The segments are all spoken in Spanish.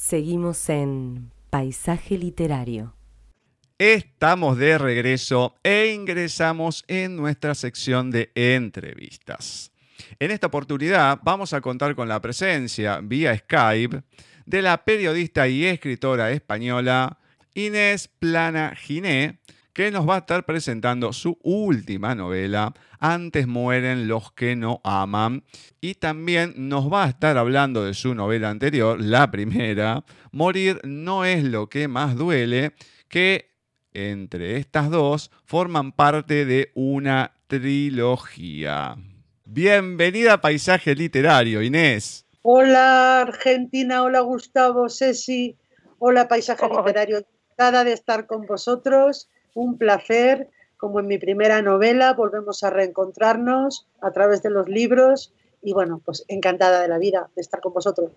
Seguimos en Paisaje Literario. Estamos de regreso e ingresamos en nuestra sección de entrevistas. En esta oportunidad vamos a contar con la presencia vía Skype de la periodista y escritora española Inés Plana Giné, que nos va a estar presentando su última novela, Antes mueren los que no aman, y también nos va a estar hablando de su novela anterior, la primera, Morir no es lo que más duele, que entre estas dos forman parte de una trilogía. Bienvenida a Paisaje Literario, Inés. Hola Argentina, hola Gustavo, Ceci, hola Paisaje Literario, encantada de estar con vosotros, un placer, como en mi primera novela, volvemos a reencontrarnos a través de los libros y bueno, pues encantada de la vida de estar con vosotros.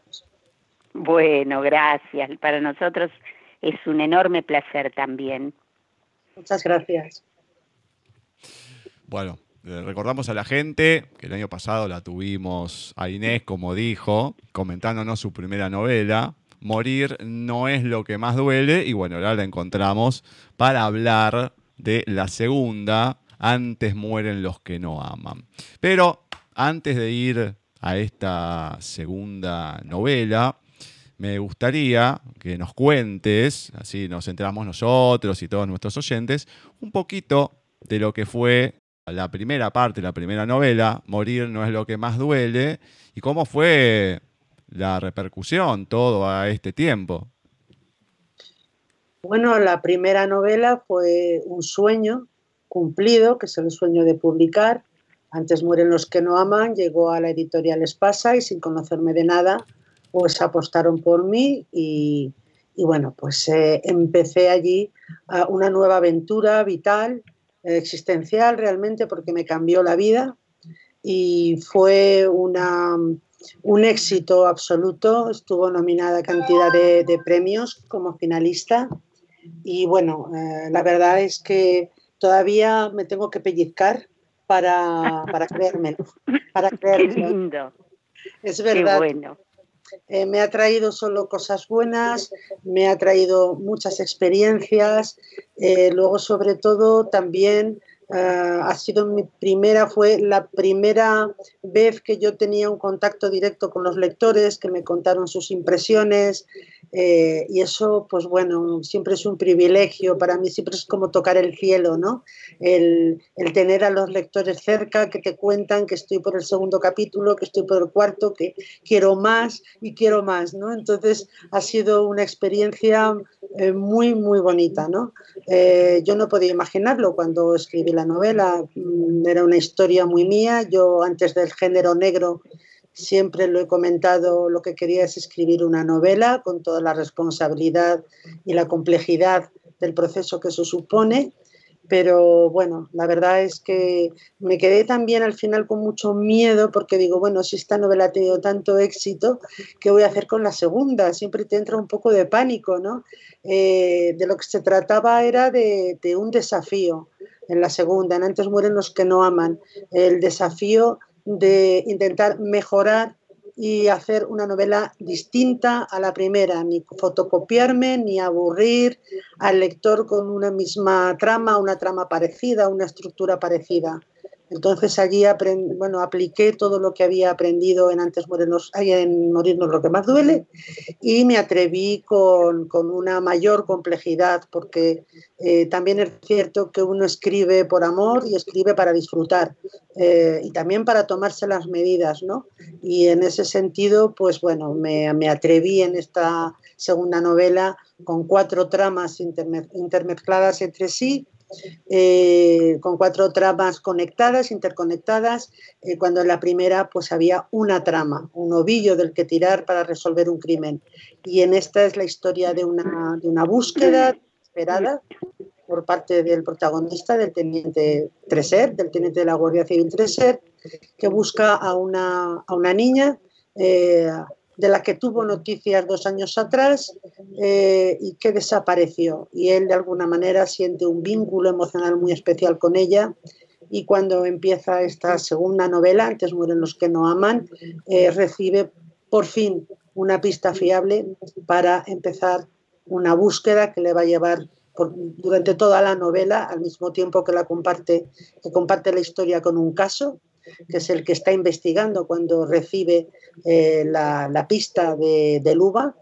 Bueno, gracias, para nosotros es un enorme placer también. Muchas gracias. Bueno, recordamos a la gente que el año pasado la tuvimos a Inés, como dijo, comentándonos su primera novela. Morir no es lo que más duele. Y bueno, ahora la encontramos para hablar de la segunda. Antes mueren los que no aman. Pero antes de ir a esta segunda novela, me gustaría que nos cuentes, así nos enteramos nosotros y todos nuestros oyentes, un poquito de lo que fue la primera parte, la primera novela, Morir no es lo que más duele, y cómo fue la repercusión todo a este tiempo. Bueno, la primera novela fue un sueño cumplido, que es el sueño de publicar. Antes mueren los que no aman, llegó a la editorial Espasa y sin conocerme de nada, pues apostaron por mí y, bueno, pues eh, empecé allí una nueva aventura vital existencial realmente porque me cambió la vida y fue una, un éxito absoluto. Estuvo nominada a cantidad de, premios como finalista y bueno, eh, la verdad es que todavía me tengo que pellizcar para, para creérmelo. Para creérmelo. Es verdad. bueno. Eh, me ha traído solo cosas buenas, me ha traído muchas experiencias, eh, luego sobre todo también Ah, ha sido mi primera, fue la primera vez que yo tenía un contacto directo con los lectores, que me contaron sus impresiones eh, y eso, pues bueno, siempre es un privilegio, para mí siempre es como tocar el cielo, ¿no? El, el tener a los lectores cerca que te cuentan que estoy por el segundo capítulo, que estoy por el cuarto, que quiero más y quiero más, ¿no? Entonces ha sido una experiencia eh, muy, muy bonita, ¿no? Eh, yo no podía imaginarlo cuando escribí la novela, mm, era una historia muy mía, yo antes del género negro siempre lo he comentado, lo que quería es escribir una novela con toda la responsabilidad y la complejidad del proceso que eso supone pero bueno, la verdad es que me quedé también al final con mucho miedo porque digo, bueno, si esta novela ha tenido tanto éxito, ¿qué voy a hacer con la segunda? Siempre te entra un poco de pánico, ¿no? Eh, de lo que se trataba era de, de, un desafío en la segunda, en Antes mueren los que no aman, el desafío de intentar mejorar y hacer una novela distinta a la primera, ni fotocopiarme, ni aburrir al lector con una misma trama, una trama parecida, una estructura parecida. Entonces allí bueno, apliqué todo lo que había aprendido en Antes Morirnos, en Morirnos lo que más duele y me atreví con, una mayor complejidad porque eh, también es cierto que uno escribe por amor y escribe para disfrutar eh, y también para tomarse las medidas, ¿no? Y en ese sentido, pues bueno, me, me atreví en esta segunda novela con cuatro tramas intermezcladas entre sí eh, con cuatro tramas conectadas, interconectadas, eh, cuando en la primera pues había una trama, un ovillo del que tirar para resolver un crimen. Y en esta es la historia de una, de una búsqueda esperada por parte del protagonista, del teniente Treser, del teniente de la Guardia Civil Treser, que busca a una, a una niña eh, de la que tuvo noticias dos años atrás eh, y que desapareció. Y él de alguna manera siente un vínculo emocional muy especial con ella. Y cuando empieza esta segunda novela, Antes mueren los que no aman, eh, recibe por fin una pista fiable para empezar una búsqueda que le va a llevar durante toda la novela, al mismo tiempo que la comparte, que comparte la historia con un caso, que es el que está investigando cuando recibe eh, la, pista de, de Luba,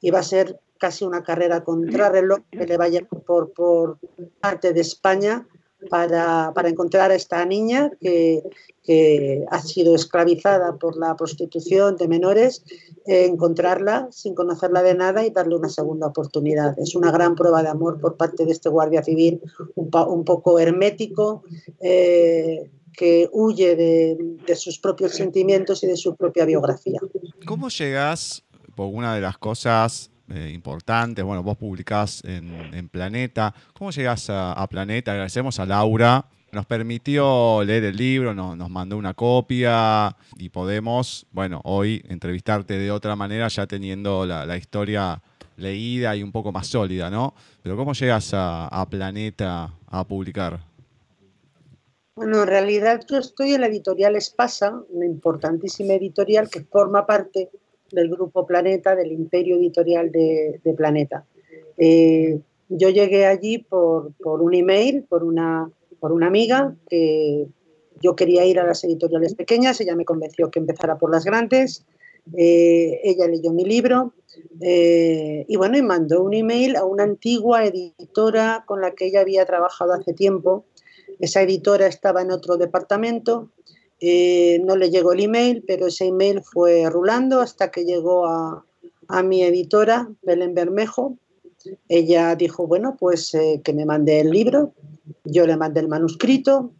y va a ser casi una carrera contrarreloj que le vaya por, por parte de España para, encontrar a esta niña que, ha sido esclavizada por la prostitución de menores, encontrarla sin conocerla de nada y darle una segunda oportunidad. Es una gran prueba de amor por parte de este guardia civil, un, poco hermético, eh, que huye de, sus propios sentimientos y de su propia biografía. ¿Cómo llegas, por una de las cosas eh, importantes. Bueno, vos publicás en, Planeta. ¿Cómo llegás a, Planeta? Agradecemos a Laura. Nos permitió leer el libro, nos, mandó una copia y podemos, bueno, hoy entrevistarte de otra manera ya teniendo la, historia leída y un poco más sólida, ¿no? Pero ¿cómo llegas a, Planeta a publicar? Bueno, en realidad yo estoy en la editorial Espasa, una importantísima editorial que forma parte del grupo Planeta, del imperio editorial de, Planeta. Eh, yo llegué allí por, un email, por una, por una amiga que yo quería ir a las editoriales pequeñas, ella me convenció que empezara por las grandes, eh, ella leyó mi libro eh, y bueno, y mandó un email a una antigua editora con la que ella había trabajado hace tiempo. Esa editora estaba en otro departamento eh, no le llegó el email, pero ese email fue rulando hasta que llegó a, mi editora, Belén Bermejo. Ella dijo, bueno, pues eh, que me mande el libro. Yo le mandé el manuscrito.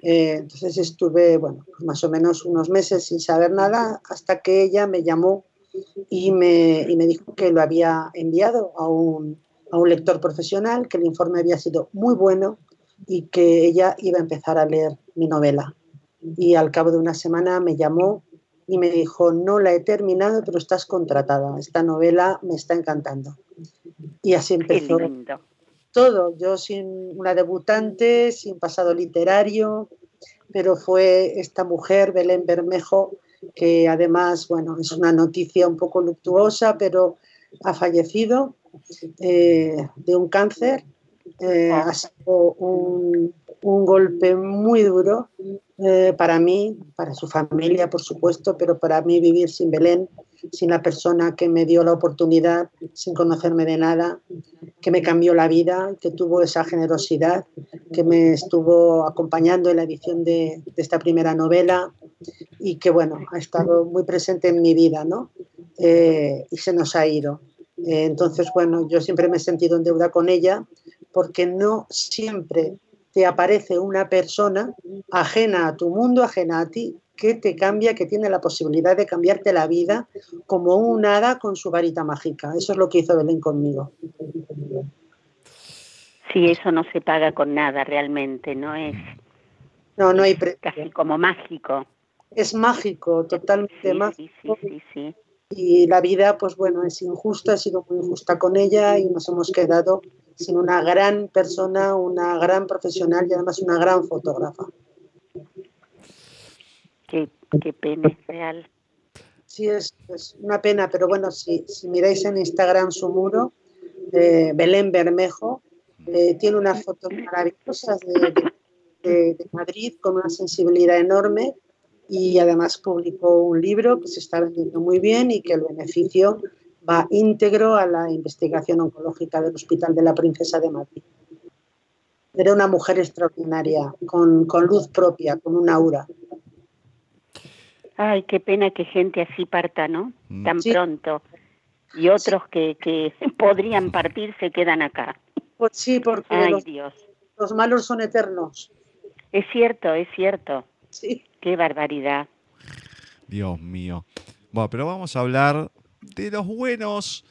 Eh, entonces estuve, bueno, más o menos unos meses sin saber nada hasta que ella me llamó y me, y me dijo que lo había enviado a un, a un lector profesional, que el informe había sido muy bueno y que ella iba a empezar a leer mi novela y al cabo de una semana me llamó y me dijo, no la he terminado, pero estás contratada. Esta novela me está encantando. Y así empezó todo. Yo sin una debutante, sin pasado literario, pero fue esta mujer, Belén Bermejo, que además, bueno, es una noticia un poco luctuosa, pero ha fallecido eh, de un cáncer. Eh, ha sido un, un golpe muy duro eh, para mí, para su familia, por supuesto, pero para mí vivir sin Belén, sin la persona que me dio la oportunidad, sin conocerme de nada, que me cambió la vida, que tuvo esa generosidad, que me estuvo acompañando en la edición de, esta primera novela y que, bueno, ha estado muy presente en mi vida, ¿no? Eh, y se nos ha ido. Entonces, bueno, yo siempre me he sentido en deuda con ella porque no siempre te aparece una persona ajena a tu mundo, ajena a ti, que te cambia, que tiene la posibilidad de cambiarte la vida como un hada con su varita mágica. Eso es lo que hizo Belén conmigo. Sí, eso no se paga con nada realmente, no es. No, no hay Casi como mágico. Es mágico, totalmente mágico. Sí, sí, y la vida, pues bueno, es injusta, ha sido muy injusta con ella y nos hemos quedado sin una gran persona, una gran profesional y además una gran fotógrafa. Qué, pena, es real. Sí, es, una pena, pero bueno, si, si miráis en Instagram su muro, eh, Belén Bermejo, eh, tiene unas fotos maravillosas de, Madrid con una sensibilidad enorme y además publicó un libro que se está vendiendo muy bien y que el beneficio va íntegro a la investigación oncológica del Hospital de la Princesa de Madrid. Era una mujer extraordinaria, con, luz propia, con un aura. Ay, qué pena que gente así parta, ¿no? Mm. Tan pronto. Y otros que, que, podrían partir se quedan acá. Pues sí, porque Ay, los, Dios. los malos son eternos. Es cierto, es cierto. Sí. Qué barbaridad. Dios mío. Bueno, pero vamos a hablar de los buenos,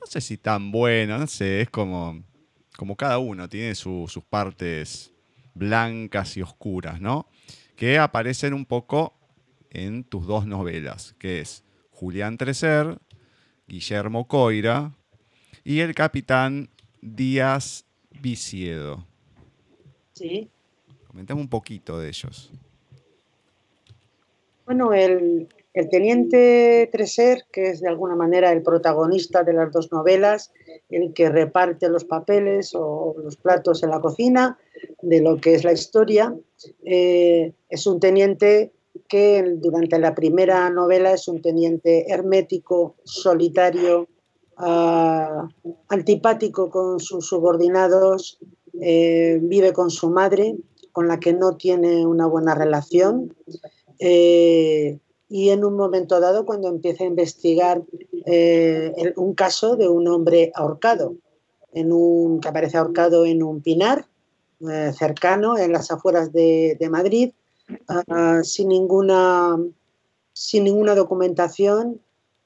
no sé si tan buenos, no sé, es como, como cada uno tiene sus partes blancas y oscuras, ¿no? Que aparecen un poco en tus dos novelas, que es Julián Trecer, Guillermo Coira y el capitán Díaz Viciedo. Sí. Comentame un poquito de ellos. Bueno, el, El teniente Treser, que es de alguna manera el protagonista de las dos novelas, el que reparte los papeles o los platos en la cocina de lo que es la historia, eh, es un teniente que durante la primera novela es un teniente hermético, solitario, ah, antipático con sus subordinados, eh, vive con su madre, con la que no tiene una buena relación. Eh, y en un momento dado, cuando empieza a investigar eh, un caso de un hombre ahorcado, en un, que aparece ahorcado en un pinar cercano, en las afueras de, Madrid, ah, sin, ninguna, sin ninguna documentación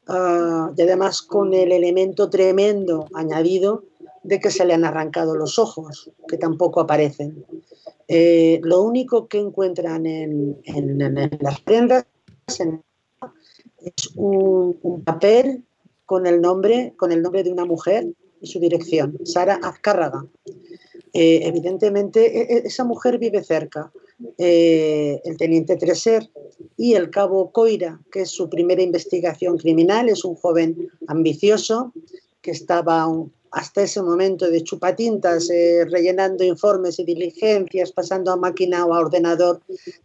ah, y además con el elemento tremendo añadido de que se le han arrancado los ojos, que tampoco aparecen. Eh, lo único que encuentran en, las prendas es un, papel con el nombre, con el nombre de una mujer y su dirección, Sara Azcárraga. Eh, evidentemente, e, e, esa mujer vive cerca. Eh, el teniente Treser y el cabo Coira, que es su primera investigación criminal, es un joven ambicioso que estaba hasta ese momento de chupatintas, eh, rellenando informes y diligencias, pasando a máquina o a ordenador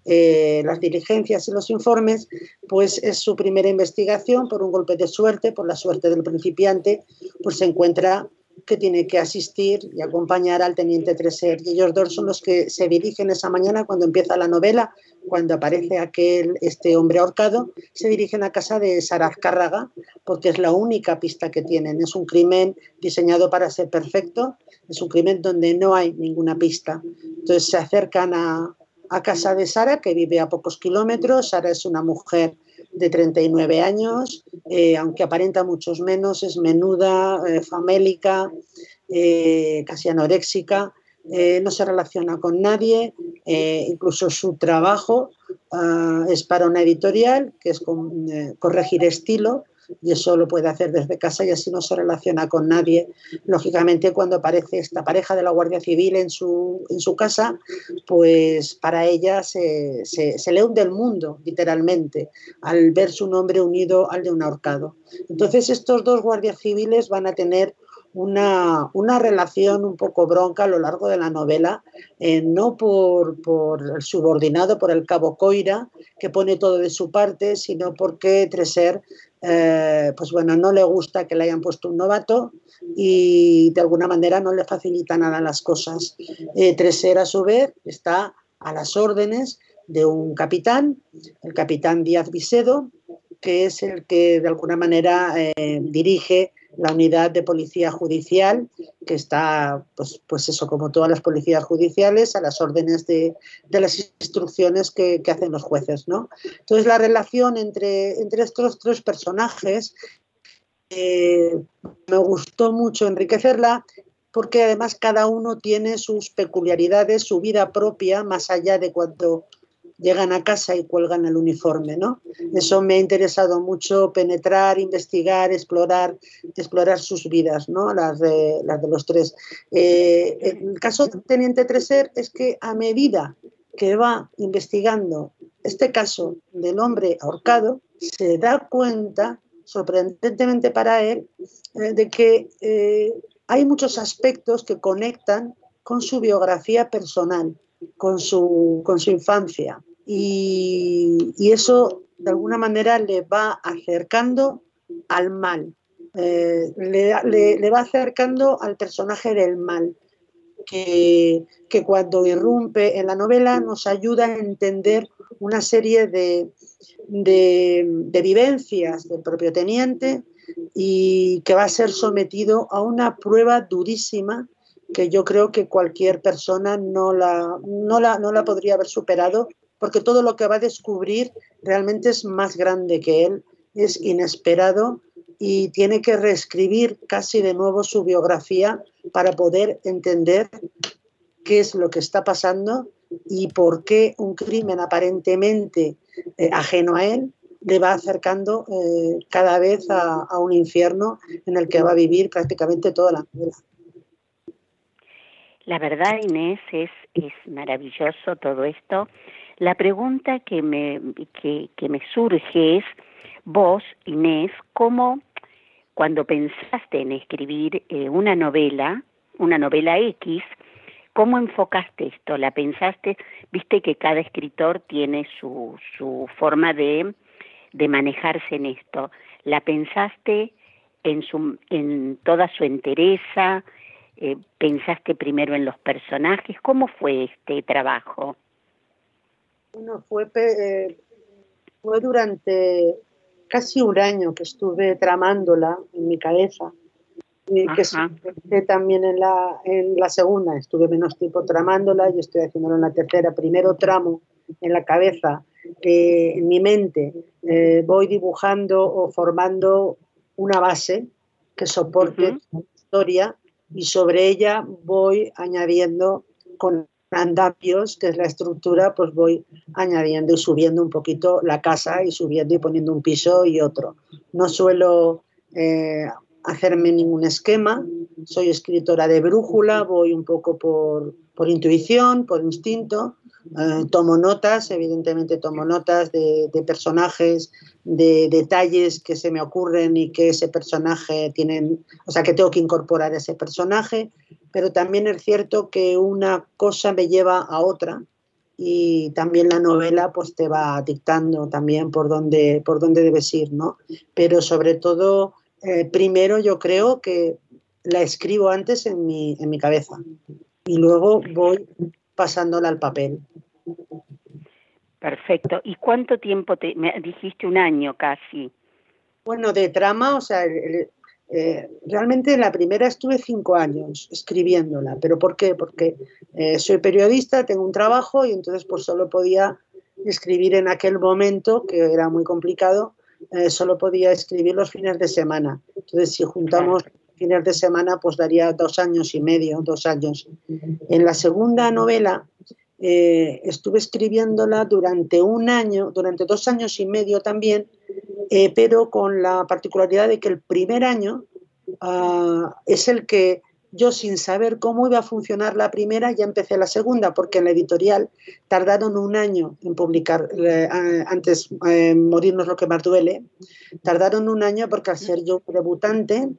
eh, las diligencias y los informes, pues es su primera investigación, por un golpe de suerte, por la suerte del principiante, pues se encuentra que tiene que asistir y acompañar al teniente Treser. Y ellos dos son los que se dirigen esa mañana cuando empieza la novela, cuando aparece aquel, este hombre ahorcado, se dirigen a casa de Saraz Cárraga, porque es la única pista que tienen. Es un crimen diseñado para ser perfecto, es un crimen donde no hay ninguna pista. Entonces se acercan a, a casa de Sara, que vive a pocos kilómetros. Sara es una mujer de 39 años, eh, aunque aparenta muchos menos, es menuda, eh, famélica, eh, casi anoréxica, no se relaciona con nadie, incluso su trabajo ah, es para una editorial, que es corregir estilo, y eso lo puede hacer desde casa y así no se relaciona con nadie. Lógicamente, cuando aparece esta pareja de la Guardia Civil en su, en su casa, pues para ella se, se, le hunde el mundo, literalmente, al ver su nombre unido al de un ahorcado. Entonces, estos dos guardias civiles van a tener una, una, relación un poco bronca a lo largo de la novela, eh, no por, por, el subordinado, por el cabo Coira, que pone todo de su parte, sino porque Treser eh, pues bueno, no le gusta que le hayan puesto un novato y de alguna manera no le facilita nada las cosas. Eh, Treser, a su vez, está a las órdenes de un capitán, el capitán Díaz Visedo, que es el que de alguna manera eh, dirige la unidad de policía judicial, que está, pues, pues eso, como todas las policías judiciales, a las órdenes de, las instrucciones que, hacen los jueces. ¿no? Entonces, la relación entre, entre estos tres personajes eh, me gustó mucho enriquecerla porque además cada uno tiene sus peculiaridades, su vida propia, más allá de cuanto llegan a casa y cuelgan el uniforme, ¿no? Eso me ha interesado mucho penetrar, investigar, explorar, explorar sus vidas, ¿no? Las de, las de los tres. Eh, el caso de Teniente Treser es que a medida que va investigando este caso del hombre ahorcado, se da cuenta, sorprendentemente para él, eh, de que eh, hay muchos aspectos que conectan con su biografía personal con su, con su infancia. Y, eso de alguna manera le va acercando al mal, eh, le, va acercando al personaje del mal, que, cuando irrumpe en la novela nos ayuda a entender una serie de, de, vivencias del propio teniente y que va a ser sometido a una prueba durísima que yo creo que cualquier persona no la, no la, no la podría haber superado, porque todo lo que va a descubrir realmente es más grande que él, es inesperado y tiene que reescribir casi de nuevo su biografía para poder entender qué es lo que está pasando y por qué un crimen aparentemente eh, ajeno a él le va acercando eh, cada vez a, a, un infierno en el que va a vivir prácticamente toda la vida. La verdad, Inés, es, es maravilloso todo esto. La pregunta que me, que, me surge es vos, Inés, cómo cuando pensaste en escribir eh, una novela, una novela X, ¿cómo enfocaste esto? ¿La pensaste? Viste que cada escritor tiene su, su forma de, de manejarse en esto. ¿La pensaste en, su, en toda su entereza? Eh, ¿Pensaste primero en los personajes? ¿Cómo fue este trabajo? Bueno, fue, eh, fue durante casi un año que estuve tramándola en mi cabeza. Y que también en la, en la segunda, estuve menos tiempo tramándola y estoy haciéndolo en la tercera. Primero tramo en la cabeza, en mi mente, eh, voy dibujando o formando una base que soporte la historia y sobre ella voy añadiendo con andamios, que es la estructura, pues voy añadiendo y subiendo un poquito la casa y subiendo y poniendo un piso y otro. No suelo eh, hacerme ningún esquema, soy escritora de brújula, voy un poco por, por intuición, por instinto, eh, tomo notas, evidentemente tomo notas de, personajes, de detalles que se me ocurren y que ese personaje tienen, o sea, que tengo que incorporar ese personaje, pero también es cierto que una cosa me lleva a otra y también la novela pues te va dictando también por dónde, por dónde debes ir, ¿no? Pero sobre todo, eh, primero yo creo que la escribo antes en mi, en mi cabeza y luego voy pasándola al papel. Perfecto. ¿Y cuánto tiempo te me dijiste un año casi? Bueno, de trama, o sea, eh, realmente en la primera estuve cinco años escribiéndola. ¿Pero por qué? Porque eh, soy periodista, tengo un trabajo y entonces pues solo podía escribir en aquel momento, que era muy complicado, eh, solo podía escribir los fines de semana. Entonces si juntamos fines de semana, pues daría dos años y medio, dos años. En la segunda novela eh, estuve escribiéndola durante un año, durante dos años y medio también, eh, pero con la particularidad de que el primer año ah, es el que yo sin saber cómo iba a funcionar la primera ya empecé la segunda, porque en la editorial tardaron un año en publicar, eh, antes Morirnos lo que más duele, tardaron un año porque al ser yo debutante,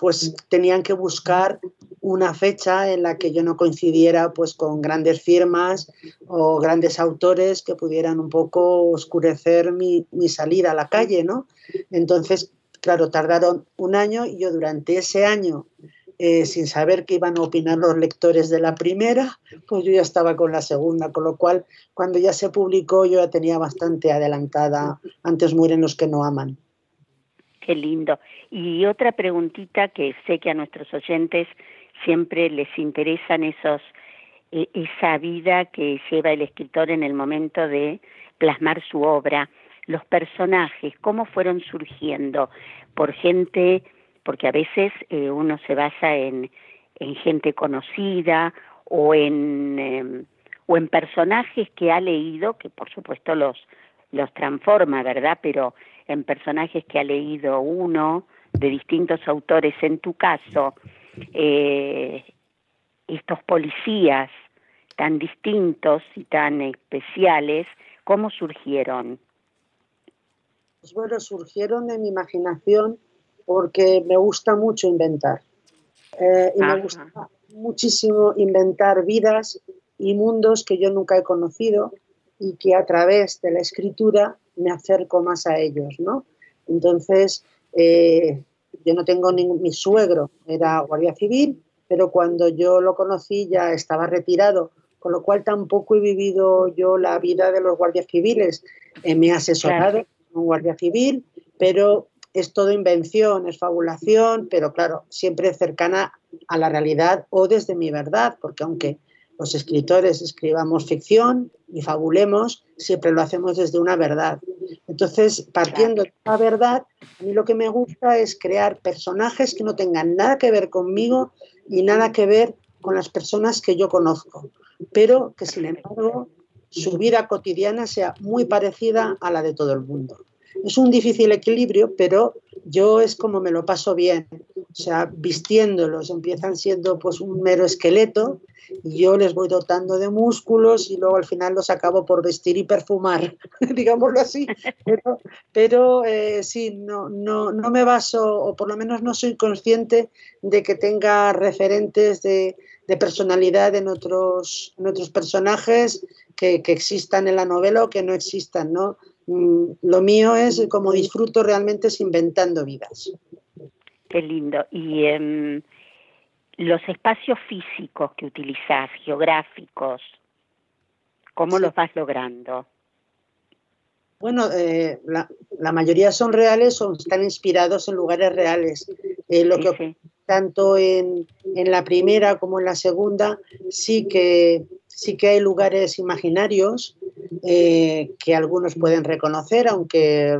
pues tenían que buscar una fecha en la que yo no coincidiera pues con grandes firmas o grandes autores que pudieran un poco oscurecer mi, salida a la calle, ¿no? Entonces, claro, tardaron un año y yo durante ese año, eh, sin saber qué iban a opinar los lectores de la primera, pues yo ya estaba con la segunda, con lo cual cuando ya se publicó yo ya tenía bastante adelantada, antes mueren los que no aman. Lindo. Y otra preguntita que sé que a nuestros oyentes siempre les interesan esos e, esa vida que lleva el escritor en el momento de plasmar su obra, los personajes, cómo fueron surgiendo por gente, porque a veces eh, uno se basa en, en gente conocida o en em, o en personajes que ha leído, que por supuesto los los transforma, ¿verdad? Pero en personajes que ha leído uno de distintos autores. En tu caso, eh, estos policías tan distintos y tan especiales, ¿cómo surgieron? Pues bueno, surgieron de mi imaginación porque me gusta mucho inventar. Eh, y me gusta muchísimo inventar vidas y mundos que yo nunca he conocido y que a través de la escritura me acerco más a ellos, ¿no? Entonces, eh, yo no tengo ningún, mi suegro era guardia civil, pero cuando yo lo conocí ya estaba retirado, con lo cual tampoco he vivido yo la vida de los guardias civiles. Eh, me he asesorado con un guardia civil, pero es todo invención, es fabulación, pero claro, siempre cercana a la realidad o desde mi verdad, porque aunque los escritores escribamos ficción y fabulemos, siempre lo hacemos desde una verdad. Entonces, partiendo de esa verdad, a mí lo que me gusta es crear personajes que no tengan nada que ver conmigo y nada que ver con las personas que yo conozco, pero que sin embargo su vida cotidiana sea muy parecida a la de todo el mundo. Es un difícil equilibrio, pero yo es como me lo paso bien. o sea, vistiéndolos, empiezan siendo pues un mero esqueleto yo les voy dotando de músculos y luego al final los acabo por vestir y perfumar, digámoslo así. Pero, eh, sí, no, no, no me baso, o por lo menos no soy consciente de que tenga referentes de, de personalidad en otros, otros personajes que, que, existan en la novela o que no existan, ¿no? Mm, lo mío es como disfruto realmente es inventando vidas. Qué lindo. Y eh, los espacios físicos que utilizás, geográficos, ¿cómo sí. los vas logrando? Bueno, eh, la, la, mayoría son reales o están inspirados en lugares reales. Eh, lo sí, que sí. tanto en, en, la primera como en la segunda sí que sí que hay lugares imaginarios eh, que algunos pueden reconocer, aunque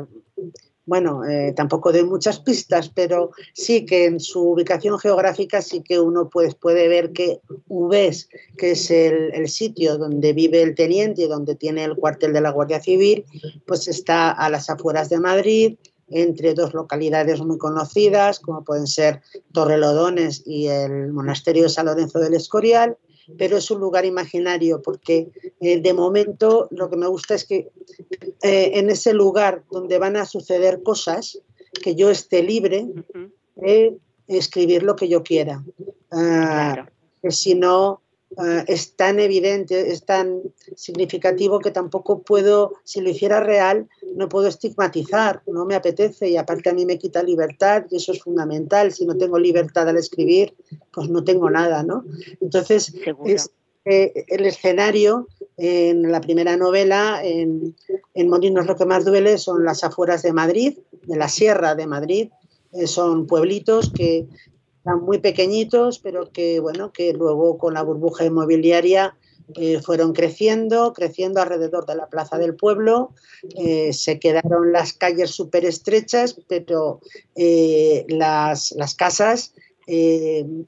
bueno, eh, tampoco doy muchas pistas, pero sí que en su ubicación geográfica sí que uno pues, puede ver que Ubés, que es el, el, sitio donde vive el teniente y donde tiene el cuartel de la Guardia Civil, pues está a las afueras de Madrid, entre dos localidades muy conocidas, como pueden ser Torrelodones y el monasterio de San Lorenzo del Escorial, pero es un lugar imaginario porque eh, de momento lo que me gusta es que eh, en ese lugar donde van a suceder cosas, que yo esté libre de escribir lo que yo quiera. Claro. Que si no, uh, es tan evidente, es tan significativo que tampoco puedo, si lo hiciera real, no puedo estigmatizar, no me apetece y aparte a mí me quita libertad y eso es fundamental. Si no tengo libertad al escribir, pues no tengo nada, ¿no? Entonces, es, eh, el escenario en la primera novela, en, en Molinos lo que más duele, son las afueras de Madrid, de la Sierra de Madrid. Eh, son pueblitos que están muy pequeñitos, pero que, bueno, que luego con la burbuja inmobiliaria eh, fueron creciendo, creciendo alrededor de la plaza del pueblo, eh, se quedaron las calles súper estrechas, pero eh, las, las, casas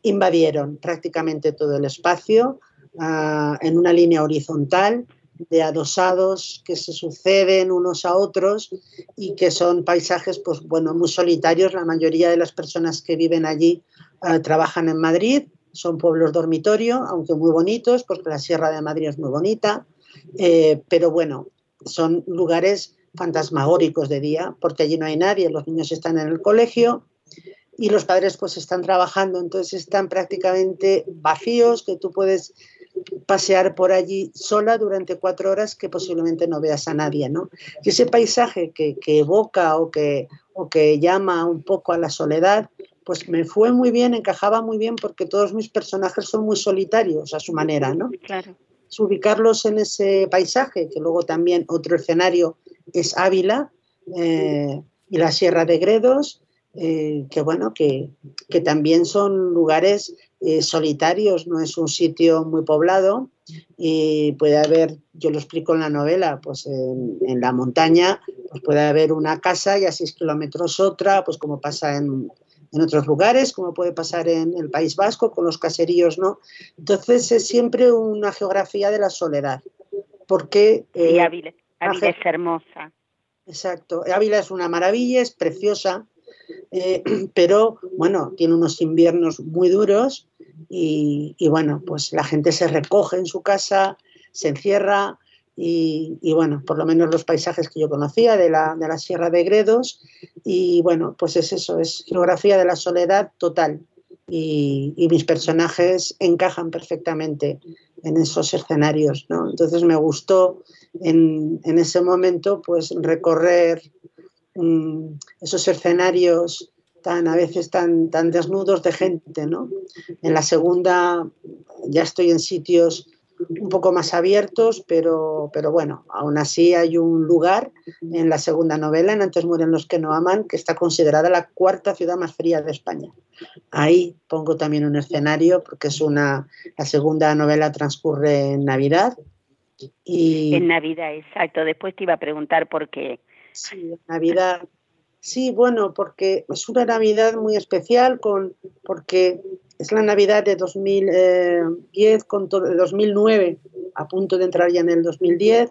invadieron prácticamente todo el espacio uh, en una línea horizontal de adosados que se suceden unos a otros y que son paisajes pues bueno muy solitarios. La mayoría de las personas que viven allí uh, trabajan en Madrid son pueblos dormitorio, aunque muy bonitos, porque la Sierra de Madrid es muy bonita, eh, pero bueno, son lugares fantasmagóricos de día, porque allí no hay nadie, los niños están en el colegio y los padres pues están trabajando, entonces están prácticamente vacíos, que tú puedes pasear por allí sola durante cuatro horas que posiblemente no veas a nadie, ¿no? Y ese paisaje que, que evoca o que, o que llama un poco a la soledad, pues me fue muy bien, encajaba muy bien porque todos mis personajes son muy solitarios a su manera, ¿no? Claro. Es ubicarlos en ese paisaje, que luego también otro escenario es Ávila eh, y la Sierra de Gredos, eh, que bueno, que, que, también son lugares eh, solitarios, no es un sitio muy poblado y puede haber, yo lo explico en la novela, pues en, en la montaña pues puede haber una casa y a seis kilómetros otra, pues como pasa en, en otros lugares, como puede pasar en el País Vasco, con los caseríos, ¿no? Entonces es siempre una geografía de la soledad. Porque. Eh, sí, Ávila, Ávila es hermosa. Exacto. Ávila es una maravilla, es preciosa, eh, pero bueno, tiene unos inviernos muy duros y, bueno, pues la gente se recoge en su casa, se encierra, y, y, bueno, por lo menos los paisajes que yo conocía de la, de la Sierra de Gredos y bueno, pues es eso, es geografía de la soledad total y, y mis personajes encajan perfectamente en esos escenarios, ¿no? Entonces me gustó en, en ese momento pues recorrer um, esos escenarios tan a veces tan, tan desnudos de gente, ¿no? En la segunda ya estoy en sitios un poco más abiertos, pero, pero bueno, aún así hay un lugar en la segunda novela, en Antes mueren los que no aman, que está considerada la cuarta ciudad más fría de España. Ahí pongo también un escenario, porque es una, la segunda novela transcurre en Navidad. Y, en Navidad, exacto. Después te iba a preguntar por qué. Sí, Navidad. Sí, bueno, porque es una Navidad muy especial, con, porque es la Navidad de 2010 con de 2009 a punto de entrar ya en el 2010,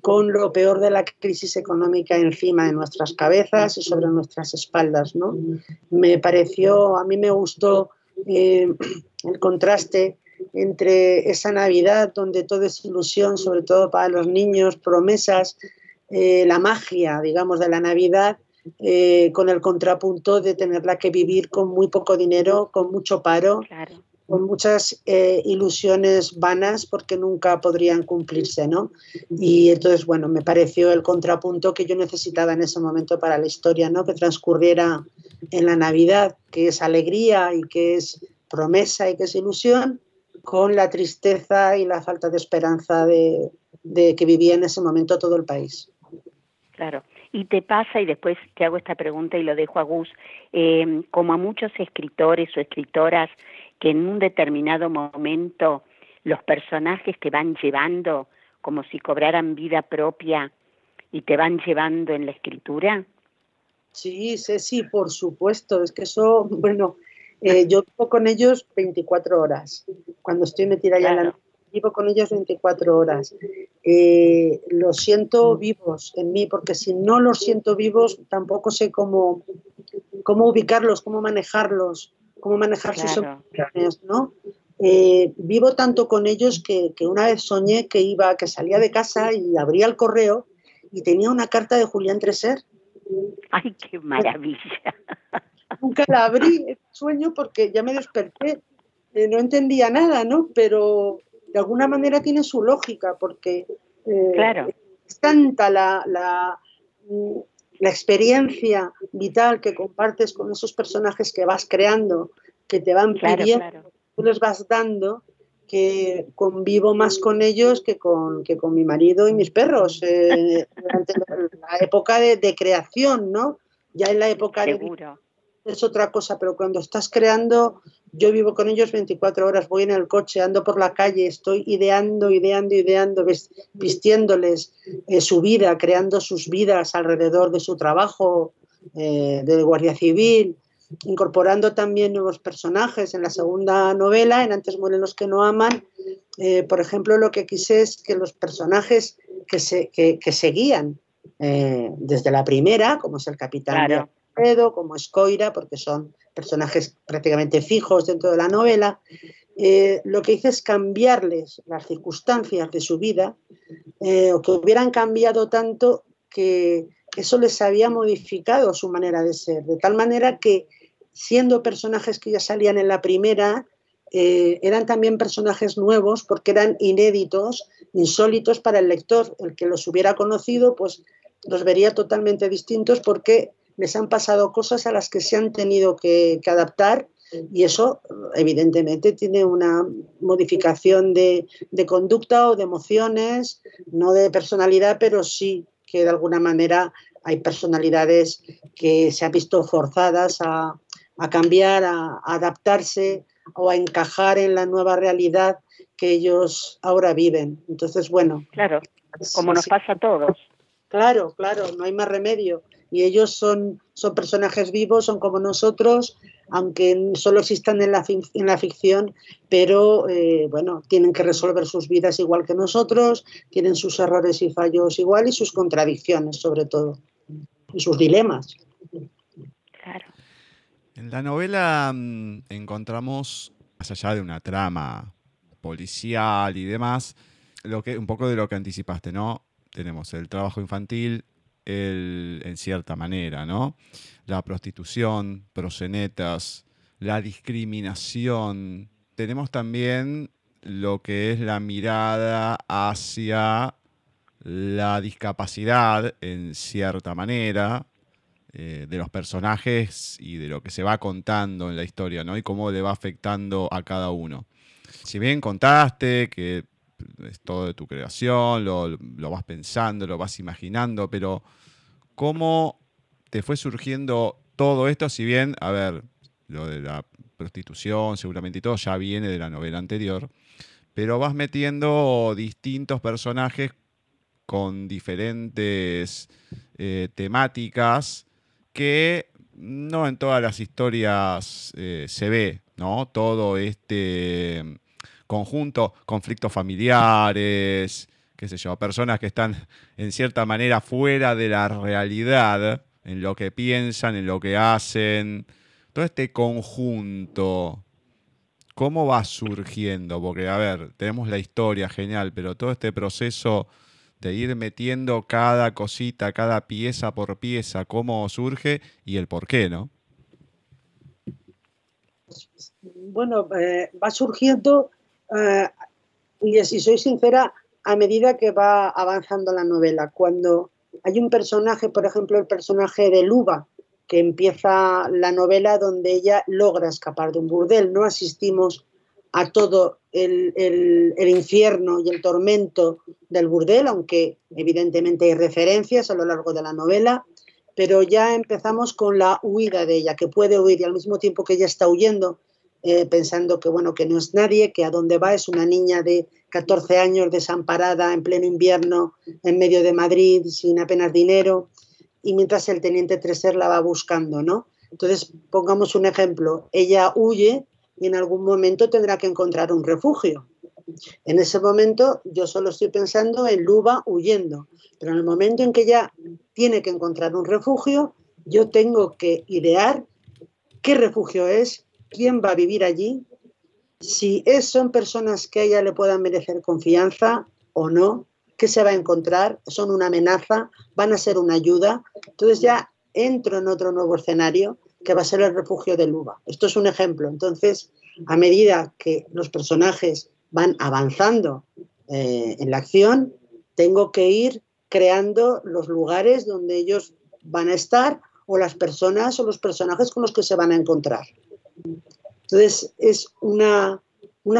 con lo peor de la crisis económica encima de nuestras cabezas y sobre nuestras espaldas. ¿no? Me pareció, a mí me gustó eh, el contraste entre esa Navidad donde todo es ilusión, sobre todo para los niños, promesas, eh, la magia, digamos, de la Navidad, eh, con el contrapunto de tenerla que vivir con muy poco dinero, con mucho paro, con muchas eh, ilusiones vanas porque nunca podrían cumplirse, ¿no? Y entonces, bueno, me pareció el contrapunto que yo necesitaba en ese momento para la historia, ¿no? Que transcurriera en la Navidad, que es alegría y que es promesa y que es ilusión, con la tristeza y la falta de esperanza de, de que vivía en ese momento todo el país. Claro. Y te pasa, y después te hago esta pregunta y lo dejo a Gus, eh, como a muchos escritores o escritoras que en un determinado momento los personajes te van llevando como si cobraran vida propia y te van llevando en la escritura? Sí, sí, sí, por supuesto. Es que eso, bueno, eh, yo vivo con ellos 24 horas. Cuando estoy metida ya en la vivo con ellos 24 horas. Eh, los siento vivos en mí, porque si no los siento vivos, tampoco sé cómo, cómo ubicarlos, cómo manejarlos, cómo manejar sus emociones, ¿no? Eh, vivo tanto con ellos que, que, una vez soñé que iba, que salía de casa y abría el correo y tenía una carta de Julián Treser. ¡Ay, qué maravilla! Nunca la abrí, sueño, porque ya me desperté, eh, no entendía nada, ¿no? Pero de alguna manera tiene su lógica, porque eh, es tanta la, la, la, experiencia vital que compartes con esos personajes que vas creando, que te van pidiendo, tú les vas dando, que convivo más con ellos que con, que con mi marido y mis perros eh, durante la, época de, de, creación, ¿no? Ya en la época Seguro. de es otra cosa, pero cuando estás creando, yo vivo con ellos 24 horas, voy en el coche, ando por la calle, estoy ideando, ideando, ideando, vistiéndoles eh, su vida, creando sus vidas alrededor de su trabajo eh, de guardia civil, incorporando también nuevos personajes. En la segunda novela, en Antes mueren los que no aman, eh, por ejemplo, lo que quise es que los personajes que, se, que, que seguían desde la primera, como es el capitán claro como Escoira, porque son personajes prácticamente fijos dentro de la novela, eh, lo que hice es cambiarles las circunstancias de su vida, eh, o que hubieran cambiado tanto que eso les había modificado su manera de ser, de tal manera que siendo personajes que ya salían en la primera, eh, eran también personajes nuevos porque eran inéditos, insólitos para el lector. El que los hubiera conocido, pues los vería totalmente distintos porque les han pasado cosas a las que se han tenido que, adaptar y eso evidentemente tiene una modificación de, conducta o de emociones, no de personalidad, pero sí que de alguna manera hay personalidades que se han visto forzadas a, cambiar, a, adaptarse o a encajar en la nueva realidad que ellos ahora viven. Entonces, bueno. Claro, como nos pasa a todos. Claro, claro, no hay más remedio y ellos son, son personajes vivos, son como nosotros, aunque solo existan en la, en la ficción, pero eh, bueno, tienen que resolver sus vidas igual que nosotros, tienen sus errores y fallos igual y sus contradicciones sobre todo, y sus dilemas. Claro. En la novela mm, encontramos, más allá de una trama policial y demás, lo que, un poco de lo que anticipaste, ¿no? Tenemos el trabajo infantil, en cierta manera, ¿no? La prostitución, prosenetas, la discriminación. Tenemos también lo que es la mirada hacia la discapacidad en cierta manera eh, de los personajes y de lo que se va contando en la historia, ¿no? Y cómo le va afectando a cada uno. Si bien contaste que es todo de tu creación, lo, lo, vas pensando, lo vas imaginando, pero ¿cómo te fue surgiendo todo esto? Si bien, a ver, lo de la prostitución seguramente y todo ya viene de la novela anterior, pero vas metiendo distintos personajes con diferentes eh, temáticas que no en todas las historias eh, se ve, ¿no? Todo este conjunto, conflictos familiares, qué sé yo, personas que están en cierta manera fuera de la realidad, en lo que piensan, en lo que hacen, todo este conjunto, ¿cómo va surgiendo? Porque, a ver, tenemos la historia genial, pero todo este proceso de ir metiendo cada cosita, cada pieza por pieza, cómo surge y el por qué, ¿no? Bueno, eh, va surgiendo, eh, y si soy sincera, a medida que va avanzando la novela. Cuando hay un personaje, por ejemplo, el personaje de Luba, que empieza la novela donde ella logra escapar de un burdel. No asistimos a todo el, el, infierno y el tormento del burdel, aunque evidentemente hay referencias a lo largo de la novela, pero ya empezamos con la huida de ella, que puede huir y al mismo tiempo que ella está huyendo, eh, pensando que bueno, que no es nadie, que a dónde va es una niña de 14 años desamparada en pleno invierno en medio de Madrid sin apenas dinero y mientras el teniente Treser la va buscando, ¿no? Entonces, pongamos un ejemplo, ella huye y en algún momento tendrá que encontrar un refugio. En ese momento yo solo estoy pensando en Luba huyendo, pero en el momento en que ella tiene que encontrar un refugio, yo tengo que idear qué refugio es, quién va a vivir allí, si es, son personas que a ella le puedan merecer confianza o no, qué se va a encontrar, son una amenaza, van a ser una ayuda. Entonces ya entro en otro nuevo escenario que va a ser el refugio de Luba. Esto es un ejemplo. Entonces, a medida que los personajes van avanzando eh, en la acción, tengo que ir creando los lugares donde ellos van a estar o las personas o los personajes con los que se van a encontrar. Entonces es una,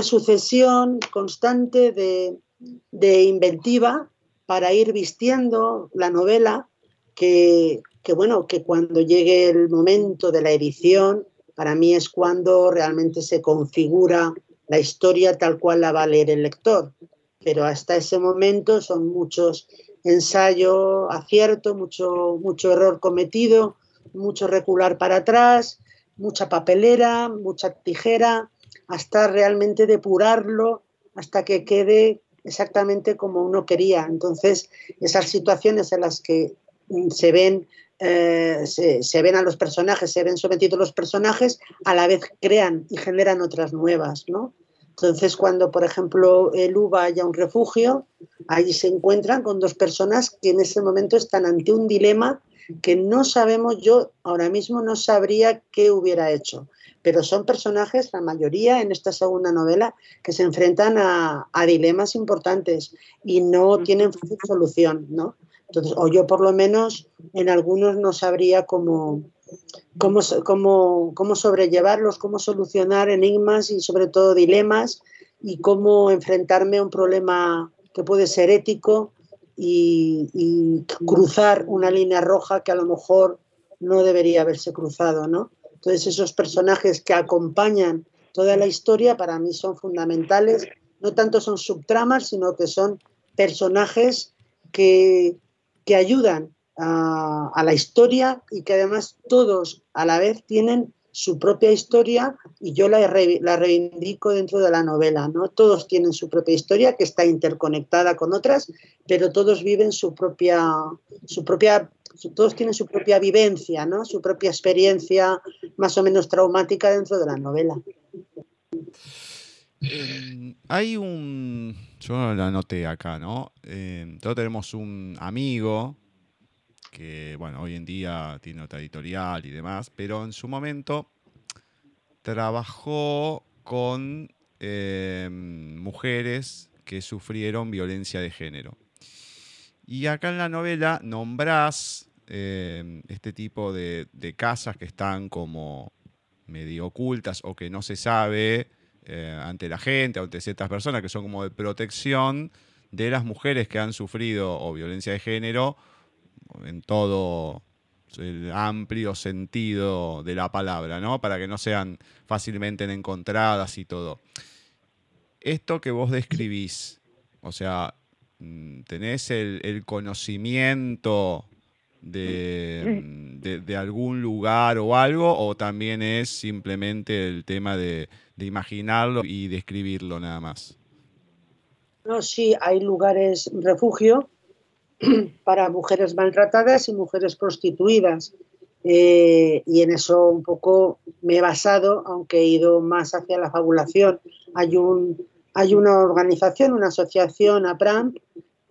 sucesión constante de, inventiva para ir vistiendo la novela que, bueno, que cuando llegue el momento de la edición, para mí es cuando realmente se configura la historia tal cual la va a leer el lector. Pero hasta ese momento son muchos ensayos, acierto, mucho, mucho error cometido, mucho recular para atrás, mucha papelera, mucha tijera, hasta realmente depurarlo, hasta que quede exactamente como uno quería. Entonces, esas situaciones en las que se ven, eh, se, ven a los personajes, se ven sometidos los personajes, a la vez crean y generan otras nuevas, ¿no? Entonces, cuando, por ejemplo, el U vaya a un refugio, allí se encuentran con dos personas que en ese momento están ante un dilema que no sabemos, yo ahora mismo no sabría qué hubiera hecho, pero son personajes, la mayoría en esta segunda novela, que se enfrentan a, dilemas importantes y no tienen solución, ¿no? Entonces, o yo por lo menos en algunos no sabría cómo, cómo, cómo, cómo sobrellevarlos, cómo solucionar enigmas y sobre todo dilemas y cómo enfrentarme a un problema que puede ser ético y, cruzar una línea roja que a lo mejor no debería haberse cruzado, ¿no? Entonces esos personajes que acompañan toda la historia para mí son fundamentales, no tanto son subtramas, sino que son personajes que, que ayudan a, a, la historia y que además todos a la vez tienen su propia historia y yo la, la, reivindico dentro de la novela, ¿no? Todos tienen su propia historia que está interconectada con otras, pero todos viven su propia, su propia, todos tienen su propia vivencia, ¿no? Su propia experiencia más o menos traumática dentro de la novela. Em, hay un, yo lo anoté acá, ¿no? Eh, todos tenemos un amigo que bueno, hoy en día tiene otra editorial y demás, pero en su momento trabajó con em, mujeres que sufrieron violencia de género. Y acá en la novela nombrás em, este tipo de, casas que están como medio ocultas o que no se sabe eh, ante la gente, ante ciertas personas que son como de protección de las mujeres que han sufrido o violencia de género en todo el amplio sentido de la palabra, ¿no? Para que no sean fácilmente encontradas y todo. Esto que vos describís, o sea, mm, tenés el, conocimiento de, algún lugar o algo, o también es simplemente el tema de, imaginarlo y describirlo nada más? No, sí, hay lugares refugio para mujeres maltratadas y mujeres prostituidas. Eh, y en eso un poco me he basado, aunque he ido más hacia la fabulación. Hay, un, hay una organización, una asociación, APRAM,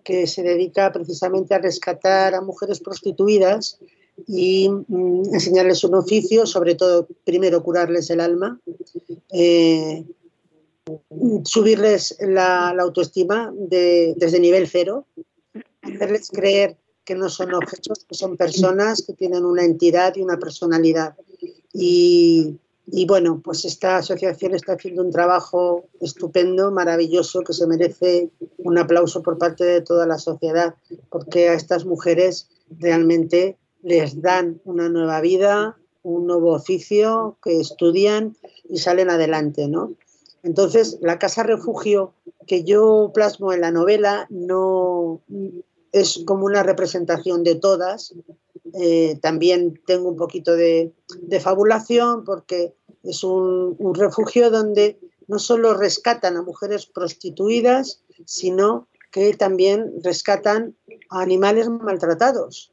que se dedica precisamente a rescatar a mujeres prostituidas y mm, enseñarles un oficio, sobre todo primero curarles el alma, eh, subirles la, autoestima desde nivel cero, hacerles creer que no son objetos, que son personas que tienen una entidad y una personalidad. Y, y bueno, pues esta asociación está haciendo un trabajo estupendo, maravilloso, que se merece un aplauso por parte de toda la sociedad, porque a estas mujeres realmente les dan una nueva vida, un nuevo oficio, que estudian y salen adelante, ¿no? Entonces, la casa refugio que yo plasmo en la novela no es como una representación de todas. Eh, también tengo un poquito de, de fabulación porque es un, refugio donde no solo rescatan a mujeres prostituidas, sino que también rescatan a animales maltratados.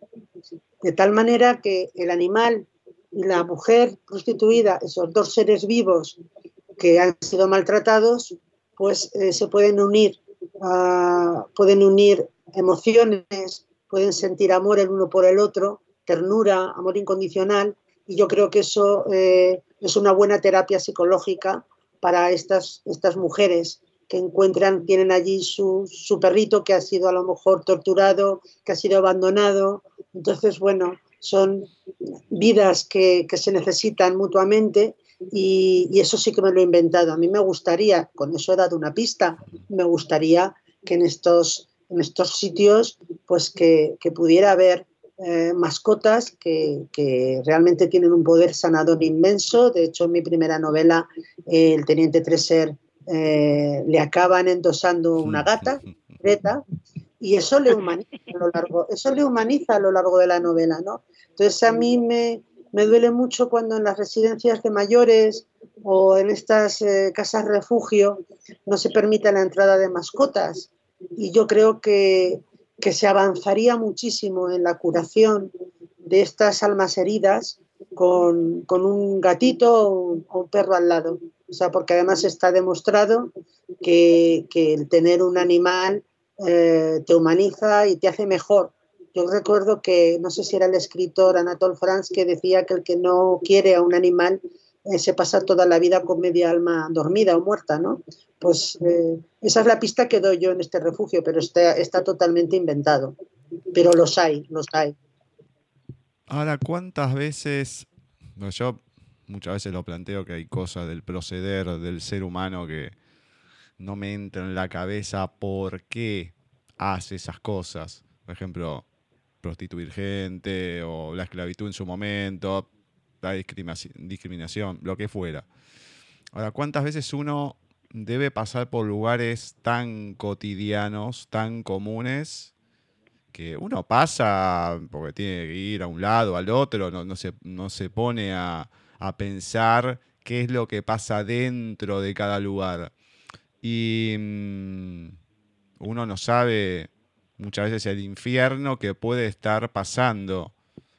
De tal manera que el animal y la mujer prostituida, esos dos seres vivos que han sido maltratados, pues eh, se pueden unir, pueden unir emociones, pueden sentir amor el uno por el otro, ternura, amor incondicional, y yo creo que eso eh, es una buena terapia psicológica para estas, estas mujeres que encuentran, tienen allí su, su, perrito que ha sido a lo mejor torturado, que ha sido abandonado. Entonces, bueno, son vidas que, que se necesitan mutuamente y, y, eso sí que me lo he inventado. A mí me gustaría, con eso he dado una pista, me gustaría que en estos, en estos sitios, pues que, que pudiera haber eh, mascotas que, realmente tienen un poder sanador inmenso. De hecho, en mi primera novela, el teniente Treser eh, le acaban endosando una gata, Greta, y eso le humaniza a lo largo, eso le humaniza a lo largo de la novela, ¿no? Entonces a mí me, me duele mucho cuando en las residencias de mayores o en estas eh, casas refugio no se permite la entrada de mascotas. Y yo creo que que se avanzaría muchísimo en la curación de estas almas heridas con, un gatito o un perro al lado. O sea, porque además está demostrado que, el tener un animal eh, te humaniza y te hace mejor. Yo recuerdo que, no sé si era el escritor Anatole France, que decía que el que no quiere a un animal eh, se pasa toda la vida con media alma dormida o muerta, ¿no? Pues eh, esa es la pista que doy yo en este refugio, pero está, está totalmente inventado. Pero los hay, los hay. Ahora, ¿cuántas veces, yo muchas veces lo planteo que hay cosas del proceder del ser humano que no me entran en la cabeza por qué hace esas cosas? Por ejemplo, prostituir gente o la esclavitud en su momento, la discriminación, lo que fuera. Ahora, ¿cuántas veces uno debe pasar por lugares tan cotidianos, tan comunes, que uno pasa porque tiene que ir a un lado, al otro, no, se, no se, pone a, pensar qué es lo que pasa dentro de cada lugar. Y mm, uno no sabe muchas veces el infierno que puede estar pasando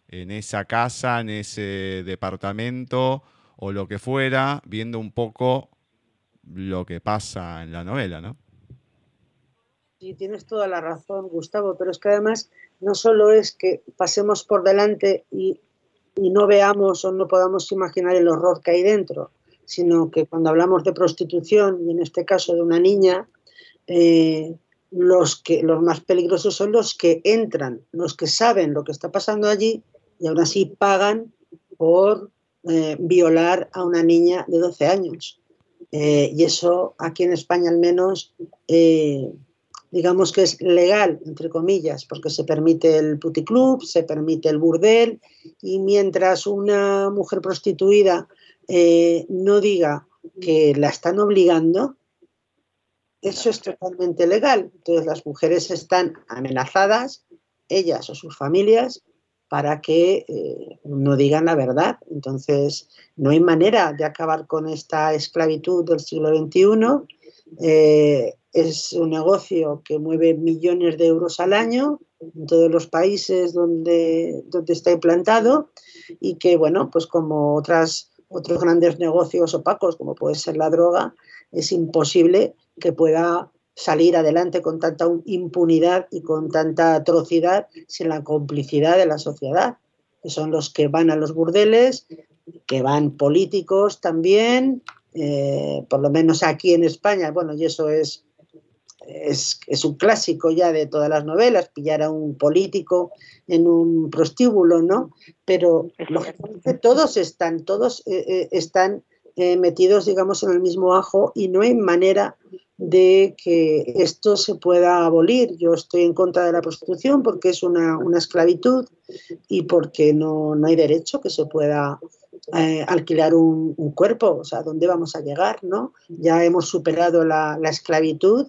en esa casa, en ese departamento o lo que fuera, viendo un poco lo que pasa en la novela, ¿no? Sí, tienes toda la razón, Gustavo, pero es que además no solo es que pasemos por delante y, no veamos o no podamos imaginar el horror que hay dentro, sino que cuando hablamos de prostitución, y en este caso de una niña, eh, los, que, los más peligrosos son los que entran, los que saben lo que está pasando allí y aún así pagan por eh, violar a una niña de 12 años. Eh, y eso aquí en España al menos, eh, digamos que es legal, entre comillas, porque se permite el puticlub, se permite el burdel, y mientras una mujer prostituida no diga que la están obligando, eso es totalmente legal. Entonces las mujeres están amenazadas, ellas o sus familias, para que eh, no digan la verdad. Entonces, no hay manera de acabar con esta esclavitud del siglo XXI. Eh, es un negocio que mueve millones de euros al año en todos los países donde, donde está implantado y que, bueno, pues como otras, otros grandes negocios opacos, como puede ser la droga, es imposible que pueda salir adelante con tanta impunidad y con tanta atrocidad sin la complicidad de la sociedad, que son los que van a los burdeles, que van políticos también, eh, por lo menos aquí en España, bueno, y eso es, es, es, un clásico ya de todas las novelas, pillar a un político en un prostíbulo, ¿no? Pero lógicamente todos están, todos eh, eh, están metidos, digamos, en el mismo ajo y no hay manera de que esto se pueda abolir. Yo estoy en contra de la prostitución porque es una, esclavitud y porque no, hay derecho que se pueda eh, alquilar un, cuerpo. O sea, ¿dónde vamos a llegar? ¿no? Ya hemos superado la, esclavitud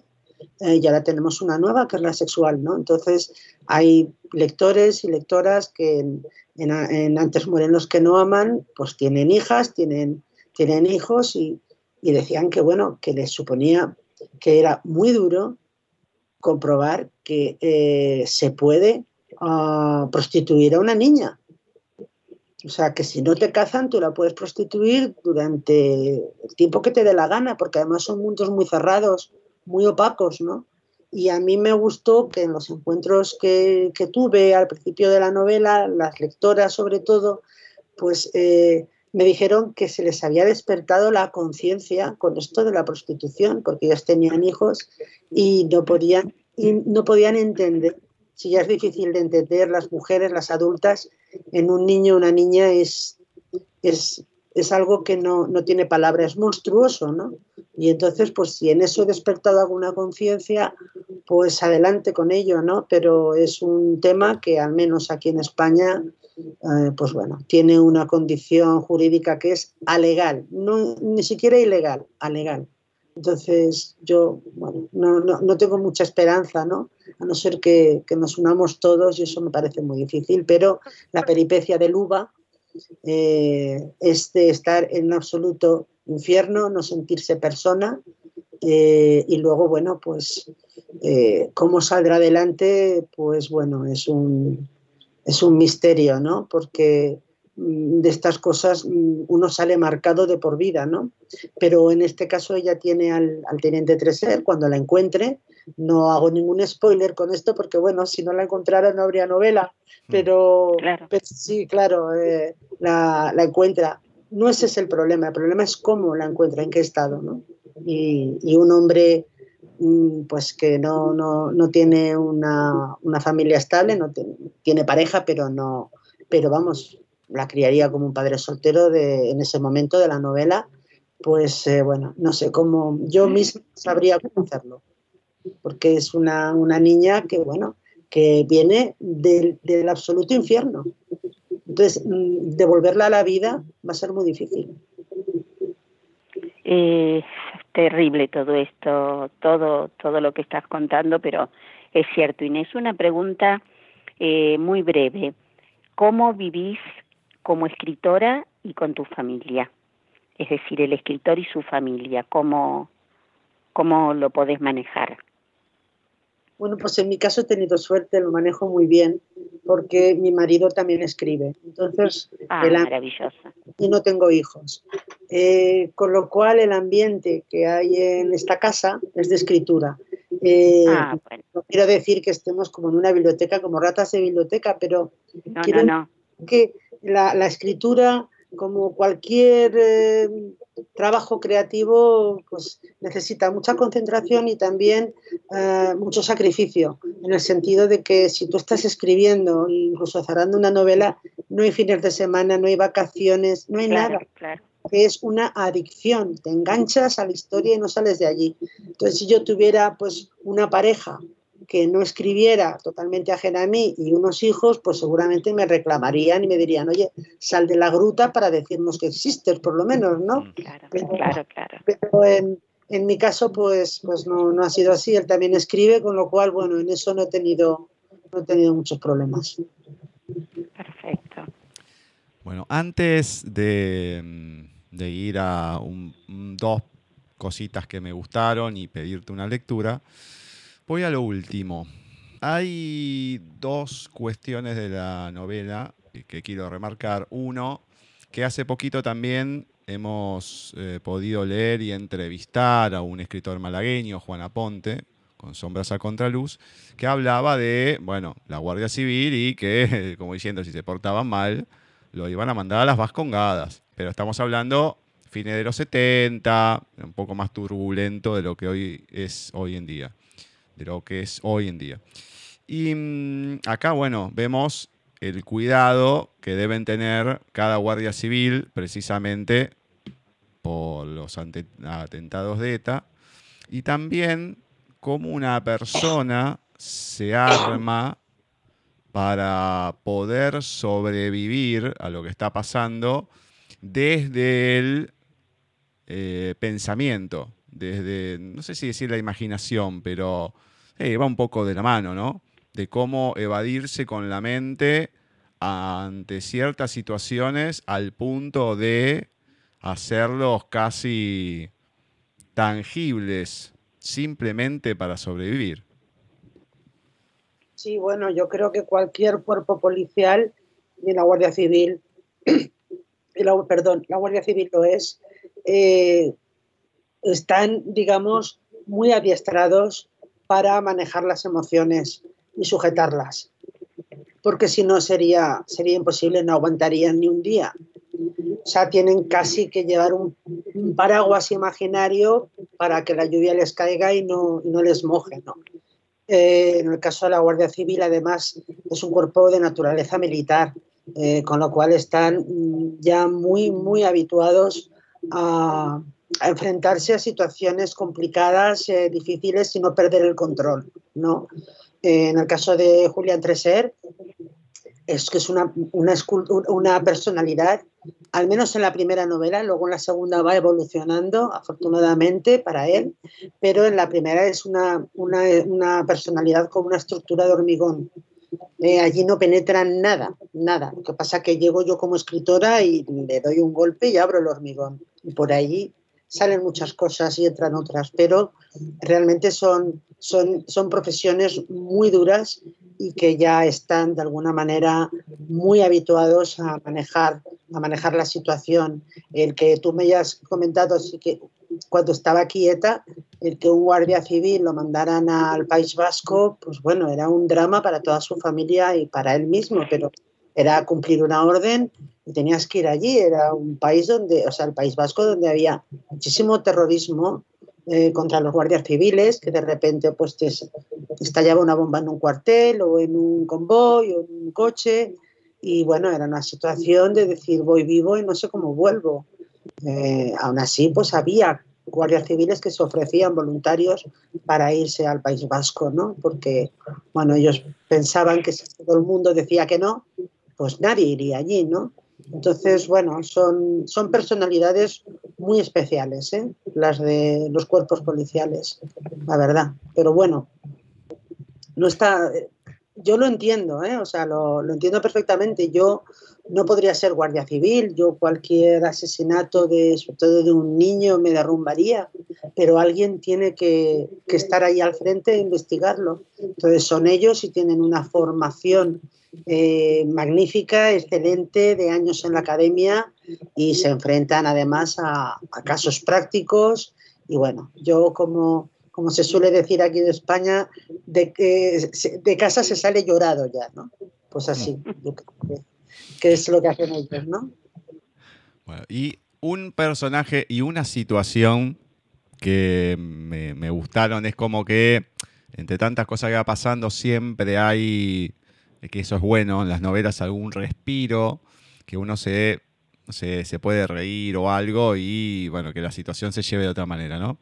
eh, y ahora tenemos una nueva que es la sexual. ¿no? Entonces, hay lectores y lectoras que en, Antes mueren los que no aman, pues tienen hijas, tienen, tienen hijos y, y decían que, bueno, que les suponía que era muy duro comprobar que eh, se puede ah, prostituir a una niña. O sea, que si no te cazan, tú la puedes prostituir durante el tiempo que te dé la gana, porque además son mundos muy cerrados, muy opacos, ¿no? Y a mí me gustó que en los encuentros que, tuve al principio de la novela, las lectoras sobre todo, pues eh, me dijeron que se les había despertado la conciencia con esto de la prostitución, porque ellas tenían hijos y no podían, no podían entender, si ya es difícil de entender, las mujeres, las adultas, en un niño una niña es, es, es algo que no, no, tiene palabra, es monstruoso, ¿no? Y entonces, pues si en eso he despertado alguna conciencia, pues adelante con ello, ¿no? Pero es un tema que al menos aquí en España eh, pues bueno, tiene una condición jurídica que es alegal, no, ni siquiera ilegal, alegal. Entonces, yo, bueno, no, no, tengo mucha esperanza, ¿no? A no ser que, nos unamos todos, y eso me parece muy difícil, pero la peripecia del UBA eh, es de estar en absoluto infierno, no sentirse persona, eh, y luego, bueno, pues, cómo saldrá adelante, pues bueno, es un, es un misterio, ¿no? Porque mm, de estas cosas mm, uno sale marcado de por vida, ¿no? Pero en este caso ella tiene al, teniente Treser, cuando la encuentre, no hago ningún spoiler con esto porque, bueno, si no la encontrara no habría novela, mm. pero, sí, claro, eh, la, encuentra. No ese es el problema, el problema es cómo la encuentra, en qué estado, ¿no? Y, y un hombre pues que no, no, no tiene una, una, familia estable, no tiene, pareja, pero no, pero vamos, la criaría como un padre soltero de, en ese momento de la novela, pues eh, bueno, no sé cómo, yo misma sabría cómo hacerlo, porque es una, una niña que, bueno, que viene del, del absoluto infierno. Entonces, mm, devolverla a la vida va a ser muy difícil. Eh, terrible todo esto, todo, todo lo que estás contando, pero es cierto, Inés. Una pregunta eh, muy breve. ¿Cómo vivís como escritora y con tu familia? Es decir, el escritor y su familia, ¿cómo, cómo lo podés manejar? Bueno, pues en mi caso he tenido suerte, lo manejo muy bien, porque mi marido también escribe. Entonces, ah, maravillosa. Y no tengo hijos. Eh, con lo cual, el ambiente que hay en esta casa es de escritura. Eh, ah, no quiero decir que estemos como en una biblioteca, como ratas de biblioteca, pero no, quiero no, que la, la escritura como cualquier eh, trabajo creativo, pues necesita mucha concentración y también eh, mucho sacrificio, en el sentido de que si tú estás escribiendo, incluso cerrando una novela, no hay fines de semana, no hay vacaciones, no hay nada. Es una adicción, te enganchas a la historia y no sales de allí. Entonces, si yo tuviera pues una pareja que no escribiera totalmente ajena a mí y unos hijos, pues seguramente me reclamarían y me dirían, oye, sal de la gruta para decirnos que existes, por lo menos, ¿no? Mm, claro, claro, claro. Pero en, en, mi caso, pues, pues no, no ha sido así. Él también escribe, con lo cual, bueno, en eso no he tenido, no he tenido muchos problemas. Perfecto. Bueno, antes de, de ir a un- un- dos cositas que me gustaron y pedirte una lectura, voy a lo último. Hay dos cuestiones de la novela que- quiero remarcar. Uno, que hace poquito también hemos eh, podido leer y entrevistar a un escritor malagueño, Juan Aponte, con Sombras a Contraluz, que hablaba de, bueno, la Guardia Civil y que, como diciendo, si se portaban mal, lo iban a mandar a las vascongadas. Pero estamos hablando fines de los 70, un poco más turbulento de lo que hoy es hoy en día, de lo que es hoy en día. Y mm, acá, bueno, vemos el cuidado que deben tener cada guardia civil precisamente por los atentados de ETA y también cómo una persona se arma para poder sobrevivir a lo que está pasando desde el eh, pensamiento, desde, no sé si decir la imaginación, pero eh, va un poco de la mano, ¿no? De cómo evadirse con la mente ante ciertas situaciones al punto de hacerlos casi tangibles simplemente para sobrevivir. Sí, bueno, yo creo que cualquier cuerpo policial y la Guardia Civil, perdón, la Guardia Civil lo es, eh, están, digamos, muy adiestrados para manejar las emociones y sujetarlas. Porque si no sería, sería imposible, no aguantarían ni un día. O sea, tienen casi que llevar un, paraguas imaginario para que la lluvia les caiga y no, no les moje, ¿no? Eh, en el caso de la Guardia Civil, además, es un cuerpo de naturaleza militar, eh, con lo cual están ya muy, muy habituados a, a enfrentarse a situaciones complicadas, eh, difíciles y no perder el control. ¿no? Eh, en el caso de Julián Treser, es que es una, una, personalidad, al menos en la primera novela, luego en la segunda va evolucionando, afortunadamente para él, pero en la primera es una, una, una personalidad con una estructura de hormigón. Eh, allí no penetra nada, nada. Lo que pasa es que llego yo como escritora y le doy un golpe y abro el hormigón. Y por allí salen muchas cosas y entran otras, pero realmente son, son, son profesiones muy duras y que ya están de alguna manera muy habituados a manejar, a manejar la situación. El que tú me hayas comentado, así que cuando estaba quieta, el que un guardia civil lo mandaran al País Vasco, pues bueno, era un drama para toda su familia y para él mismo, pero era cumplir una orden tenías que ir allí. Era un país donde, o sea, el País Vasco, donde había muchísimo terrorismo eh, contra los guardias civiles, que de repente pues te estallaba una bomba en un cuartel o en un convoy o en un coche. Y bueno, era una situación de decir voy vivo y no sé cómo vuelvo. Eh, aún así, pues había guardias civiles que se ofrecían voluntarios para irse al País Vasco, ¿no? Porque, bueno, ellos pensaban que si todo el mundo decía que no, pues nadie iría allí, ¿no? Entonces, bueno, son, son personalidades muy especiales, ¿eh? las de los cuerpos policiales, la verdad. Pero bueno, no está. Yo lo entiendo, ¿eh? o sea, lo, lo, entiendo perfectamente. Yo no podría ser guardia civil, yo cualquier asesinato, de, sobre todo de un niño, me derrumbaría, pero alguien tiene que, que estar ahí al frente e investigarlo. Entonces, son ellos y tienen una formación eh, magnífica, excelente, de años en la academia y se enfrentan además a, a casos prácticos. Y bueno, yo como, como se suele decir aquí en España, de, de casa se sale llorado ya, ¿no? Pues así, yo creo que, que es lo que hacen ellos, ¿no? Bueno, y un personaje y una situación que me, gustaron es como que entre tantas cosas que va pasando siempre hay que eso es bueno, en las novelas algún respiro, que uno se, se, se, puede reír o algo y bueno, que la situación se lleve de otra manera, ¿no?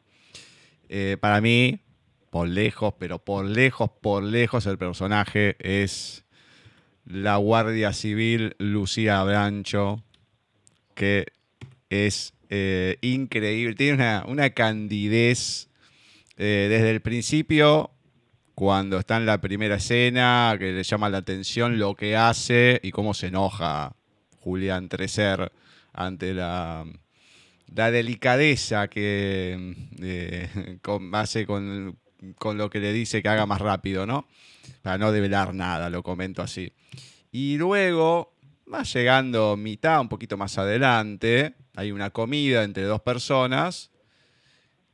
Eh, para mí, por lejos, pero por lejos, por lejos, el personaje es la Guardia Civil Lucía Brancho, que es eh, increíble, tiene una, una candidez eh, desde el principio cuando está en la primera escena, que le llama la atención lo que hace y cómo se enoja Julián Trecer ante la, la delicadeza que eh, hace con, con lo que le dice que haga más rápido, ¿no? Para no develar nada, lo comento así. Y luego, más llegando mitad, un poquito más adelante, hay una comida entre dos personas.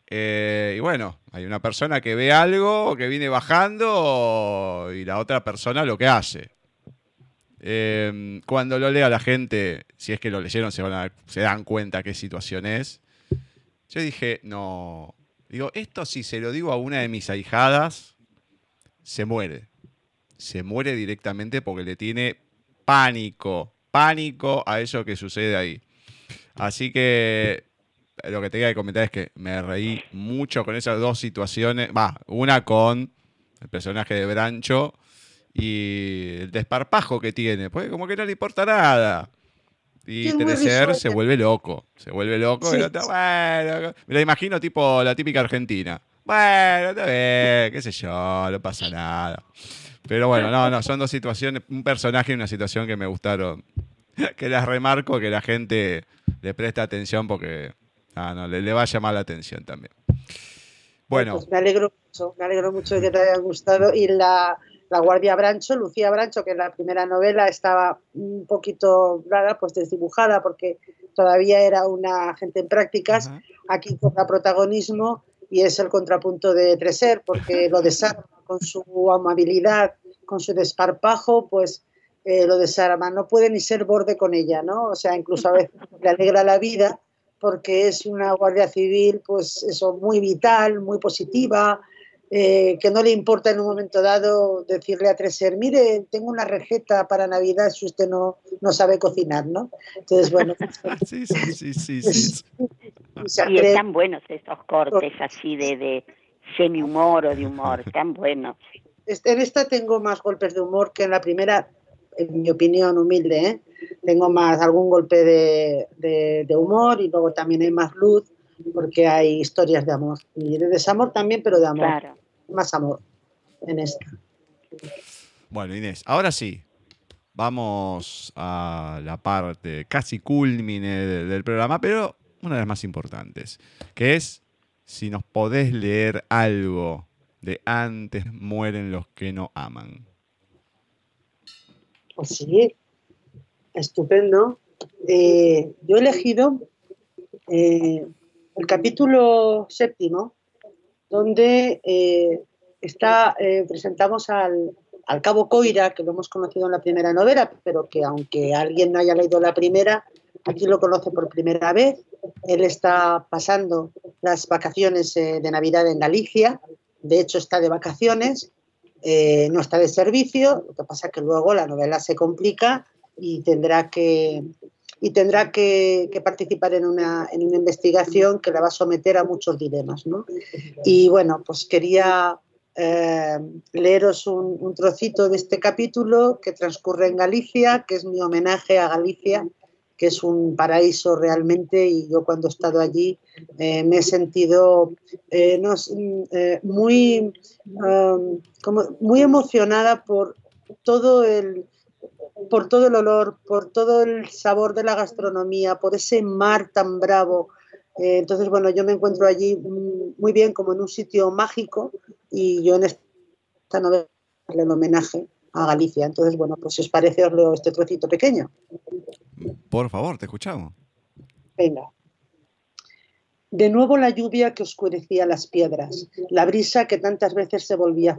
Eh, y bueno, hay una persona que ve algo, que viene bajando, y la otra persona lo que hace. Em, cuando lo lea la gente, si es que lo leyeron, se, se dan cuenta qué situación es. Yo dije, no. Digo, esto si se lo digo a una de mis ahijadas, se muere. Se muere directamente porque le tiene pánico, pánico a eso que sucede ahí. Así que lo que tenía que comentar es que me reí mucho con esas dos situaciones. Va, una con el personaje de Brancho y el desparpajo que tiene, pues como que no le importa nada. Y Trecer se vuelve loco, se vuelve loco. me la imagino tipo la típica argentina. Bueno, está bien, qué sé yo, no pasa nada. Pero bueno, no, no, son dos situaciones, un personaje y una situación que me gustaron. Que las remarco, que la gente le presta atención porque ah, no, le, va a llamar la atención también. Bueno. Pues me alegro mucho, me alegro mucho de que te haya gustado. Y la, la Guardia Brancho, Lucía Brancho, que en la primera novela estaba un poquito rara, pues desdibujada porque todavía era una agente en prácticas, aquí cobra protagonismo y es el contrapunto de Treser, porque lo desarma con su amabilidad, con su desparpajo, pues eh, lo desarma. No puede ni ser borde con ella, ¿no? O sea, incluso a veces le alegra la vida porque es una guardia civil, pues eso, muy vital, muy positiva, eh, que no le importa en un momento dado decirle a Treser, mire, tengo una receta para Navidad si usted no, no sabe cocinar, ¿no? Entonces, bueno. sí, sí, sí, sí. y están buenos estos cortes así de, de semi-humor o de humor, están buenos. En esta tengo más golpes de humor que en la primera, en mi opinión humilde, ¿eh? Tengo más algún golpe de, de, de humor y luego también hay más luz porque hay historias de amor y de desamor también, pero de amor. Claro más amor en esta. Bueno, Inés, ahora sí, vamos a la parte casi culmine del programa, pero una de las más importantes, que es si nos podés leer algo de antes mueren los que no aman. Pues sí, estupendo. Eh, yo he elegido eh, el capítulo séptimo, donde eh, está, eh, presentamos al, cabo Coira, que lo hemos conocido en la primera novela, pero que aunque alguien no haya leído la primera, aquí lo conoce por primera vez. Él está pasando las vacaciones eh, de Navidad en Galicia, de hecho está de vacaciones, no está de servicio, lo que pasa es que luego la novela se complica y tendrá que, y tendrá que, participar en una, en una, investigación que la va a someter a muchos dilemas. ¿no? Y bueno, pues quería eh, leeros un, trocito de este capítulo que transcurre en Galicia, que es mi homenaje a Galicia, que es un paraíso realmente y yo cuando he estado allí eh, me he sentido eh, no, muy, um, como muy emocionada por todo el por todo el olor, por todo el sabor de la gastronomía, por ese mar tan bravo. Eh, entonces, bueno, yo me encuentro allí muy bien, como en un sitio mágico, y yo en esta novela le homenaje a Galicia. Entonces, bueno, pues si os parece, os leo este trocito pequeño. Por favor, te escuchamos. Venga. De nuevo la lluvia que oscurecía las piedras, la brisa que tantas veces se volvía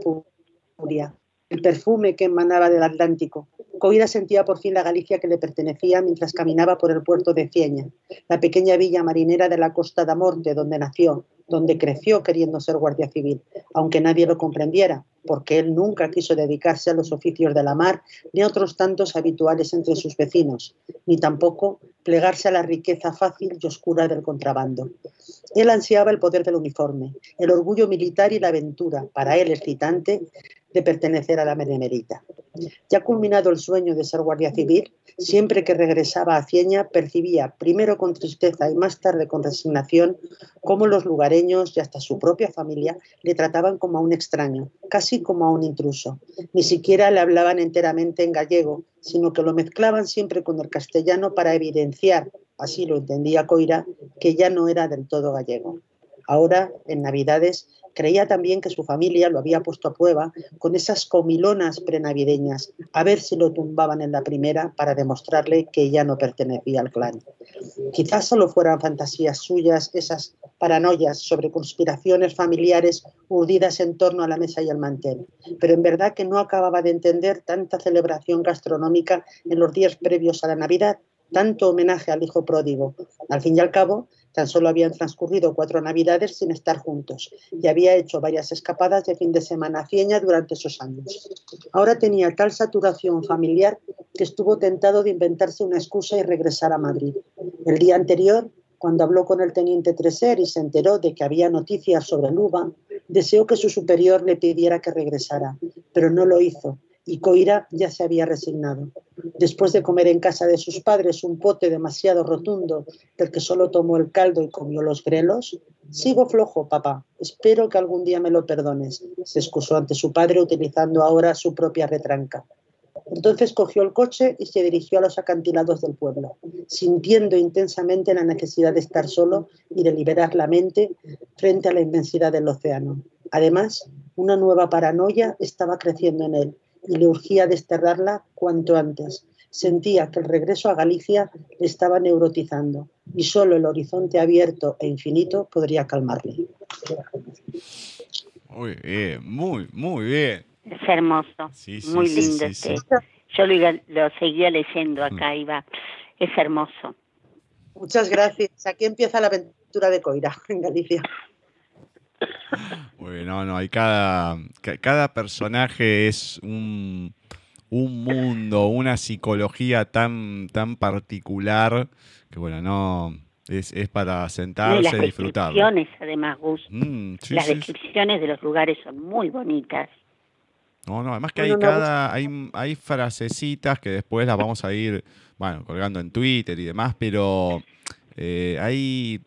furia, el perfume que emanaba del Atlántico. Coira sentía por fin la Galicia que le pertenecía mientras caminaba por el puerto de Cieña, la pequeña villa marinera de la costa da Morte, donde nació, donde creció queriendo ser guardia civil, aunque nadie lo comprendiera, porque él nunca quiso dedicarse a los oficios de la mar ni a otros tantos habituales entre sus vecinos, ni tampoco plegarse a la riqueza fácil y oscura del contrabando. Él ansiaba el poder del uniforme, el orgullo militar y la aventura, para él excitante, de pertenecer a la Benemerita. Ya culminado el sueño de ser guardia civil, siempre que regresaba a Cieña percibía, primero con tristeza y más tarde con resignación, cómo los lugareños y hasta su propia familia le trataban como a un extraño, casi como a un intruso. Ni siquiera le hablaban enteramente en gallego, sino que lo mezclaban siempre con el castellano para evidenciar, así lo entendía Coira, que ya no era del todo gallego. Ahora, en Navidades, creía también que su familia lo había puesto a prueba con esas comilonas prenavideñas, a ver si lo tumbaban en la primera para demostrarle que ya no pertenecía al clan. Quizás solo fueran fantasías suyas esas paranoias sobre conspiraciones familiares urdidas en torno a la mesa y el mantel, pero en verdad que no acababa de entender tanta celebración gastronómica en los días previos a la Navidad, tanto homenaje al hijo pródigo. Al fin y al cabo, Tan solo habían transcurrido cuatro navidades sin estar juntos y había hecho varias escapadas de fin de semana a Cieña durante esos años. Ahora tenía tal saturación familiar que estuvo tentado de inventarse una excusa y regresar a Madrid. El día anterior, cuando habló con el teniente Treser y se enteró de que había noticias sobre Luba, deseó que su superior le pidiera que regresara, pero no lo hizo y Coira ya se había resignado. Después de comer en casa de sus padres un pote demasiado rotundo del que solo tomó el caldo y comió los grelos, sigo flojo, papá. Espero que algún día me lo perdones, se excusó ante su padre utilizando ahora su propia retranca. Entonces cogió el coche y se dirigió a los acantilados del pueblo, sintiendo intensamente la necesidad de estar solo y de liberar la mente frente a la inmensidad del océano. Además, una nueva paranoia estaba creciendo en él y le urgía desterrarla cuanto antes. Sentía que el regreso a Galicia le estaba neurotizando y solo el horizonte abierto e infinito podría calmarle. Muy bien, muy, muy bien. Es hermoso, muy lindo. este. Yo lo, seguía leyendo acá, mm. iba. Es hermoso. Muchas gracias. Aquí empieza la aventura de Coira en Galicia. Bueno, no, hay cada, cada personaje es un, mundo, una psicología tan, tan particular que bueno, no es, para sentarse y, disfrutar. Las descripciones, además, Gus. Mm, las descripciones de los lugares son muy bonitas. No, no, además que hay cada, hay, hay frasecitas que después las vamos a ir, bueno, colgando en Twitter y demás, pero eh, hay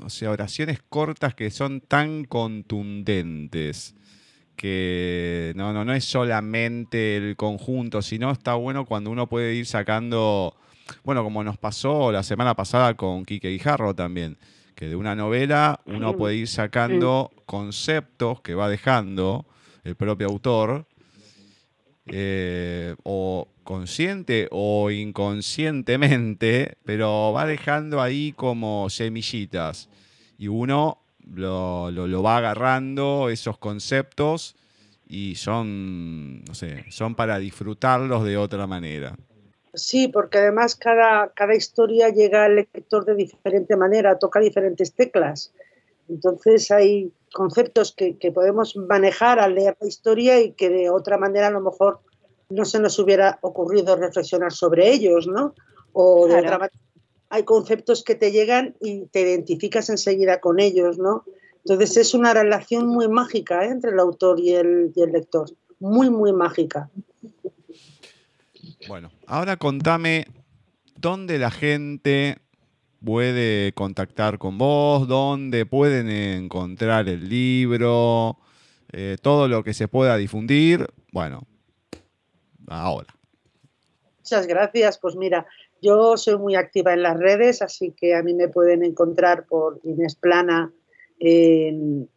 o sea, oraciones cortas que son tan contundentes que no, no, no es solamente el conjunto, sino está bueno cuando uno puede ir sacando, bueno, como nos pasó la semana pasada con Quique Guijarro también, que de una novela uno puede ir sacando conceptos que va dejando el propio autor, eh, o consciente o inconscientemente, pero va dejando ahí como semillitas y uno lo, lo, va agarrando esos conceptos y son, no sé, son para disfrutarlos de otra manera. Sí, porque además cada, cada historia llega al lector de diferente manera, toca diferentes teclas. Entonces hay conceptos que, que, podemos manejar al leer la historia y que de otra manera a lo mejor no se nos hubiera ocurrido reflexionar sobre ellos, ¿no? O de otra manera hay conceptos que te llegan y te identificas enseguida con ellos, ¿no? Entonces es una relación muy mágica ¿eh? entre el autor y el, lector, muy, muy mágica. Bueno, ahora contame dónde la gente puede contactar con vos, dónde pueden encontrar el libro, eh, todo lo que se pueda difundir. Bueno, ahora. Muchas gracias. Pues mira, yo soy muy activa en las redes, así que a mí me pueden encontrar por Inés Plana en,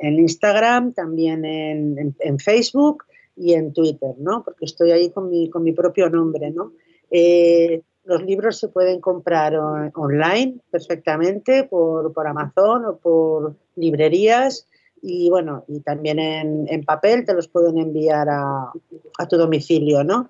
Instagram, también en, Facebook y en Twitter, ¿no? Porque estoy ahí con mi, con mi propio nombre, ¿no? Eh, los libros se pueden comprar online perfectamente por, Amazon o por librerías y bueno, y también en, papel te los pueden enviar a, a tu domicilio, ¿no?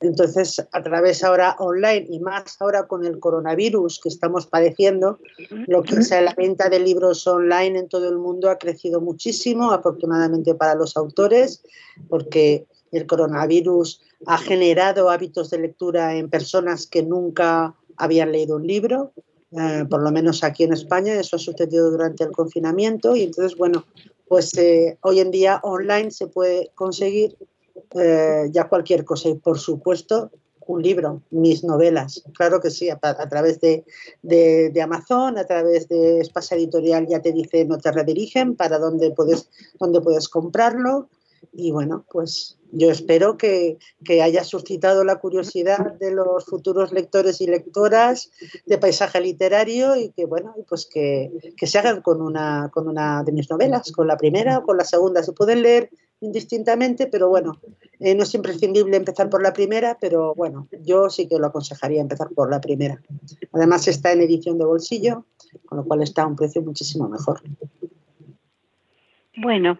Entonces, a través ahora online y más ahora con el coronavirus que estamos padeciendo, lo que es la venta de libros online en todo el mundo ha crecido muchísimo, afortunadamente para los autores, porque el coronavirus ha generado hábitos de lectura en personas que nunca habían leído un libro, eh, por lo menos aquí en España, eso ha sucedido durante el confinamiento y entonces, bueno, pues eh, hoy en día online se puede conseguir eh, ya cualquier cosa y por supuesto un libro, mis novelas, claro que sí, a, través de, Amazon, a través de Espasa Editorial ya te dice, no te redirigen para dónde puedes, dónde puedes comprarlo y bueno, pues yo espero que, haya suscitado la curiosidad de los futuros lectores y lectoras de paisaje literario y que bueno, pues que, se hagan con una, con una de mis novelas, con la primera o con la segunda. Se pueden leer indistintamente, pero bueno, eh, no es imprescindible empezar por la primera, pero bueno, yo sí que lo aconsejaría empezar por la primera. Además está en edición de bolsillo, con lo cual está a un precio muchísimo mejor. Bueno,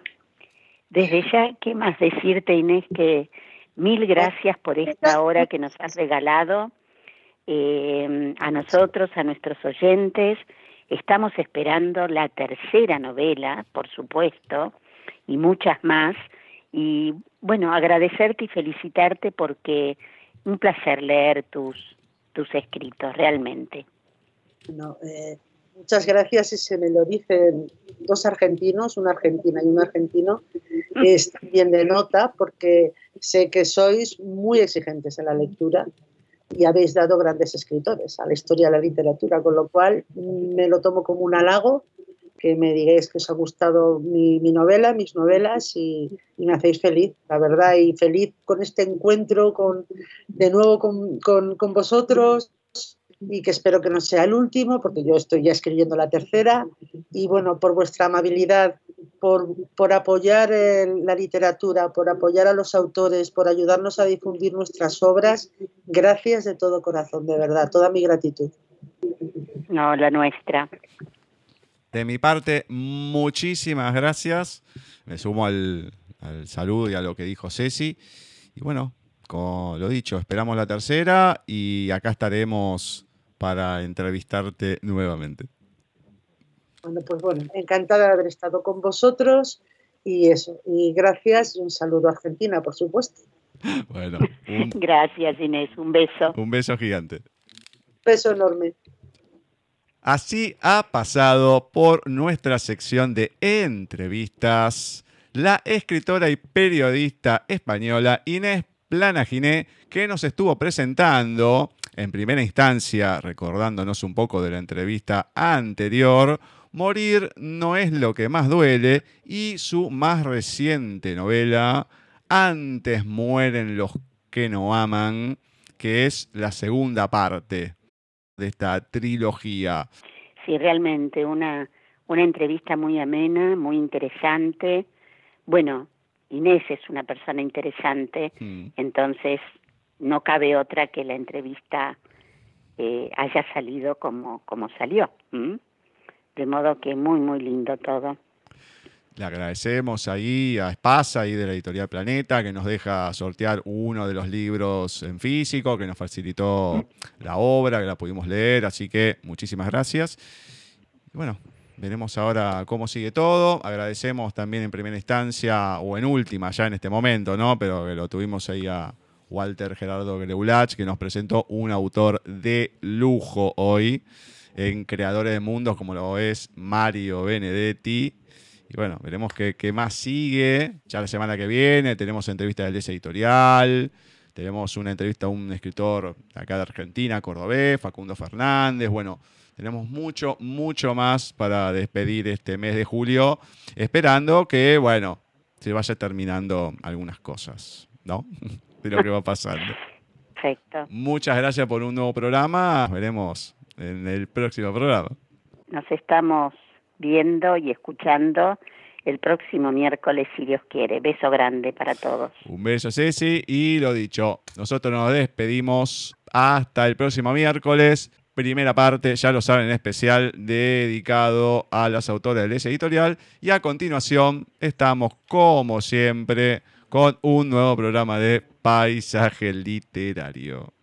desde ya, ¿qué más decirte, Inés? Que mil gracias por esta hora que nos has regalado eh, a nosotros, a nuestros oyentes. Estamos esperando la tercera novela, por supuesto, y muchas más. Y bueno, agradecerte y felicitarte porque un placer leer tus, tus escritos, realmente. No, eh, Muchas gracias y se me lo dicen dos argentinos, una argentina y un argentino, es también de nota porque sé que sois muy exigentes en la lectura y habéis dado grandes escritores a la historia de la literatura, con lo cual me lo tomo como un halago que me digáis que os ha gustado mi, novela, mis novelas y, me hacéis feliz, la verdad, y feliz con este encuentro con, de nuevo con, con vosotros y que espero que no sea el último, porque yo estoy ya escribiendo la tercera. Y bueno, por vuestra amabilidad, por, por apoyar la literatura, por apoyar a los autores, por ayudarnos a difundir nuestras obras, gracias de todo corazón, de verdad, toda mi gratitud. No, la nuestra. De mi parte, muchísimas gracias. Me sumo al, al saludo y a lo que dijo Ceci. Y bueno, como lo dicho, esperamos la tercera y acá estaremos para entrevistarte nuevamente. Bueno, pues bueno, encantada de haber estado con vosotros y eso, y gracias y un saludo a Argentina, por supuesto. Bueno, gracias Inés, un beso. Un beso gigante. Beso enorme. Así ha pasado por nuestra sección de entrevistas la escritora y periodista española Inés Planaginé, que nos estuvo presentando en primera instancia, recordándonos un poco de la entrevista anterior, Morir no es lo que más duele y su más reciente novela, Antes mueren los que no aman, que es la segunda parte de esta trilogía. Sí, realmente una, una entrevista muy amena, muy interesante. Bueno, Inés es una persona interesante, mm. entonces no cabe otra que la entrevista eh, haya salido como, como salió. De modo que muy, muy lindo todo. Le agradecemos ahí a Espasa y de la editorial Planeta que nos deja sortear uno de los libros en físico, que nos facilitó la obra, que la pudimos leer, así que muchísimas gracias. bueno, veremos ahora cómo sigue todo. Agradecemos también en primera instancia, o en última ya en este momento, ¿no? Pero lo tuvimos ahí a, Walter Gerardo Greulach, que nos presentó un autor de lujo hoy en Creadores de Mundos, como lo es Mario Benedetti. Y bueno, veremos qué, más sigue. Ya la semana que viene tenemos entrevista del DS Editorial, tenemos una entrevista a un escritor acá de Argentina, cordobés, Facundo Fernández. Bueno, tenemos mucho, mucho más para despedir este mes de julio, esperando que, bueno, se vaya terminando algunas cosas, ¿no? lo que va pasando. Perfecto. Muchas gracias por un nuevo programa. Nos veremos en el próximo programa. Nos estamos viendo y escuchando el próximo miércoles, si Dios quiere. Beso grande para todos. Un beso, Ceci. Y lo dicho, nosotros nos despedimos hasta el próximo miércoles. Primera parte, ya lo saben, en especial dedicado a las autoras de ese editorial. Y a continuación, estamos como siempre con un nuevo programa de paisaje literario.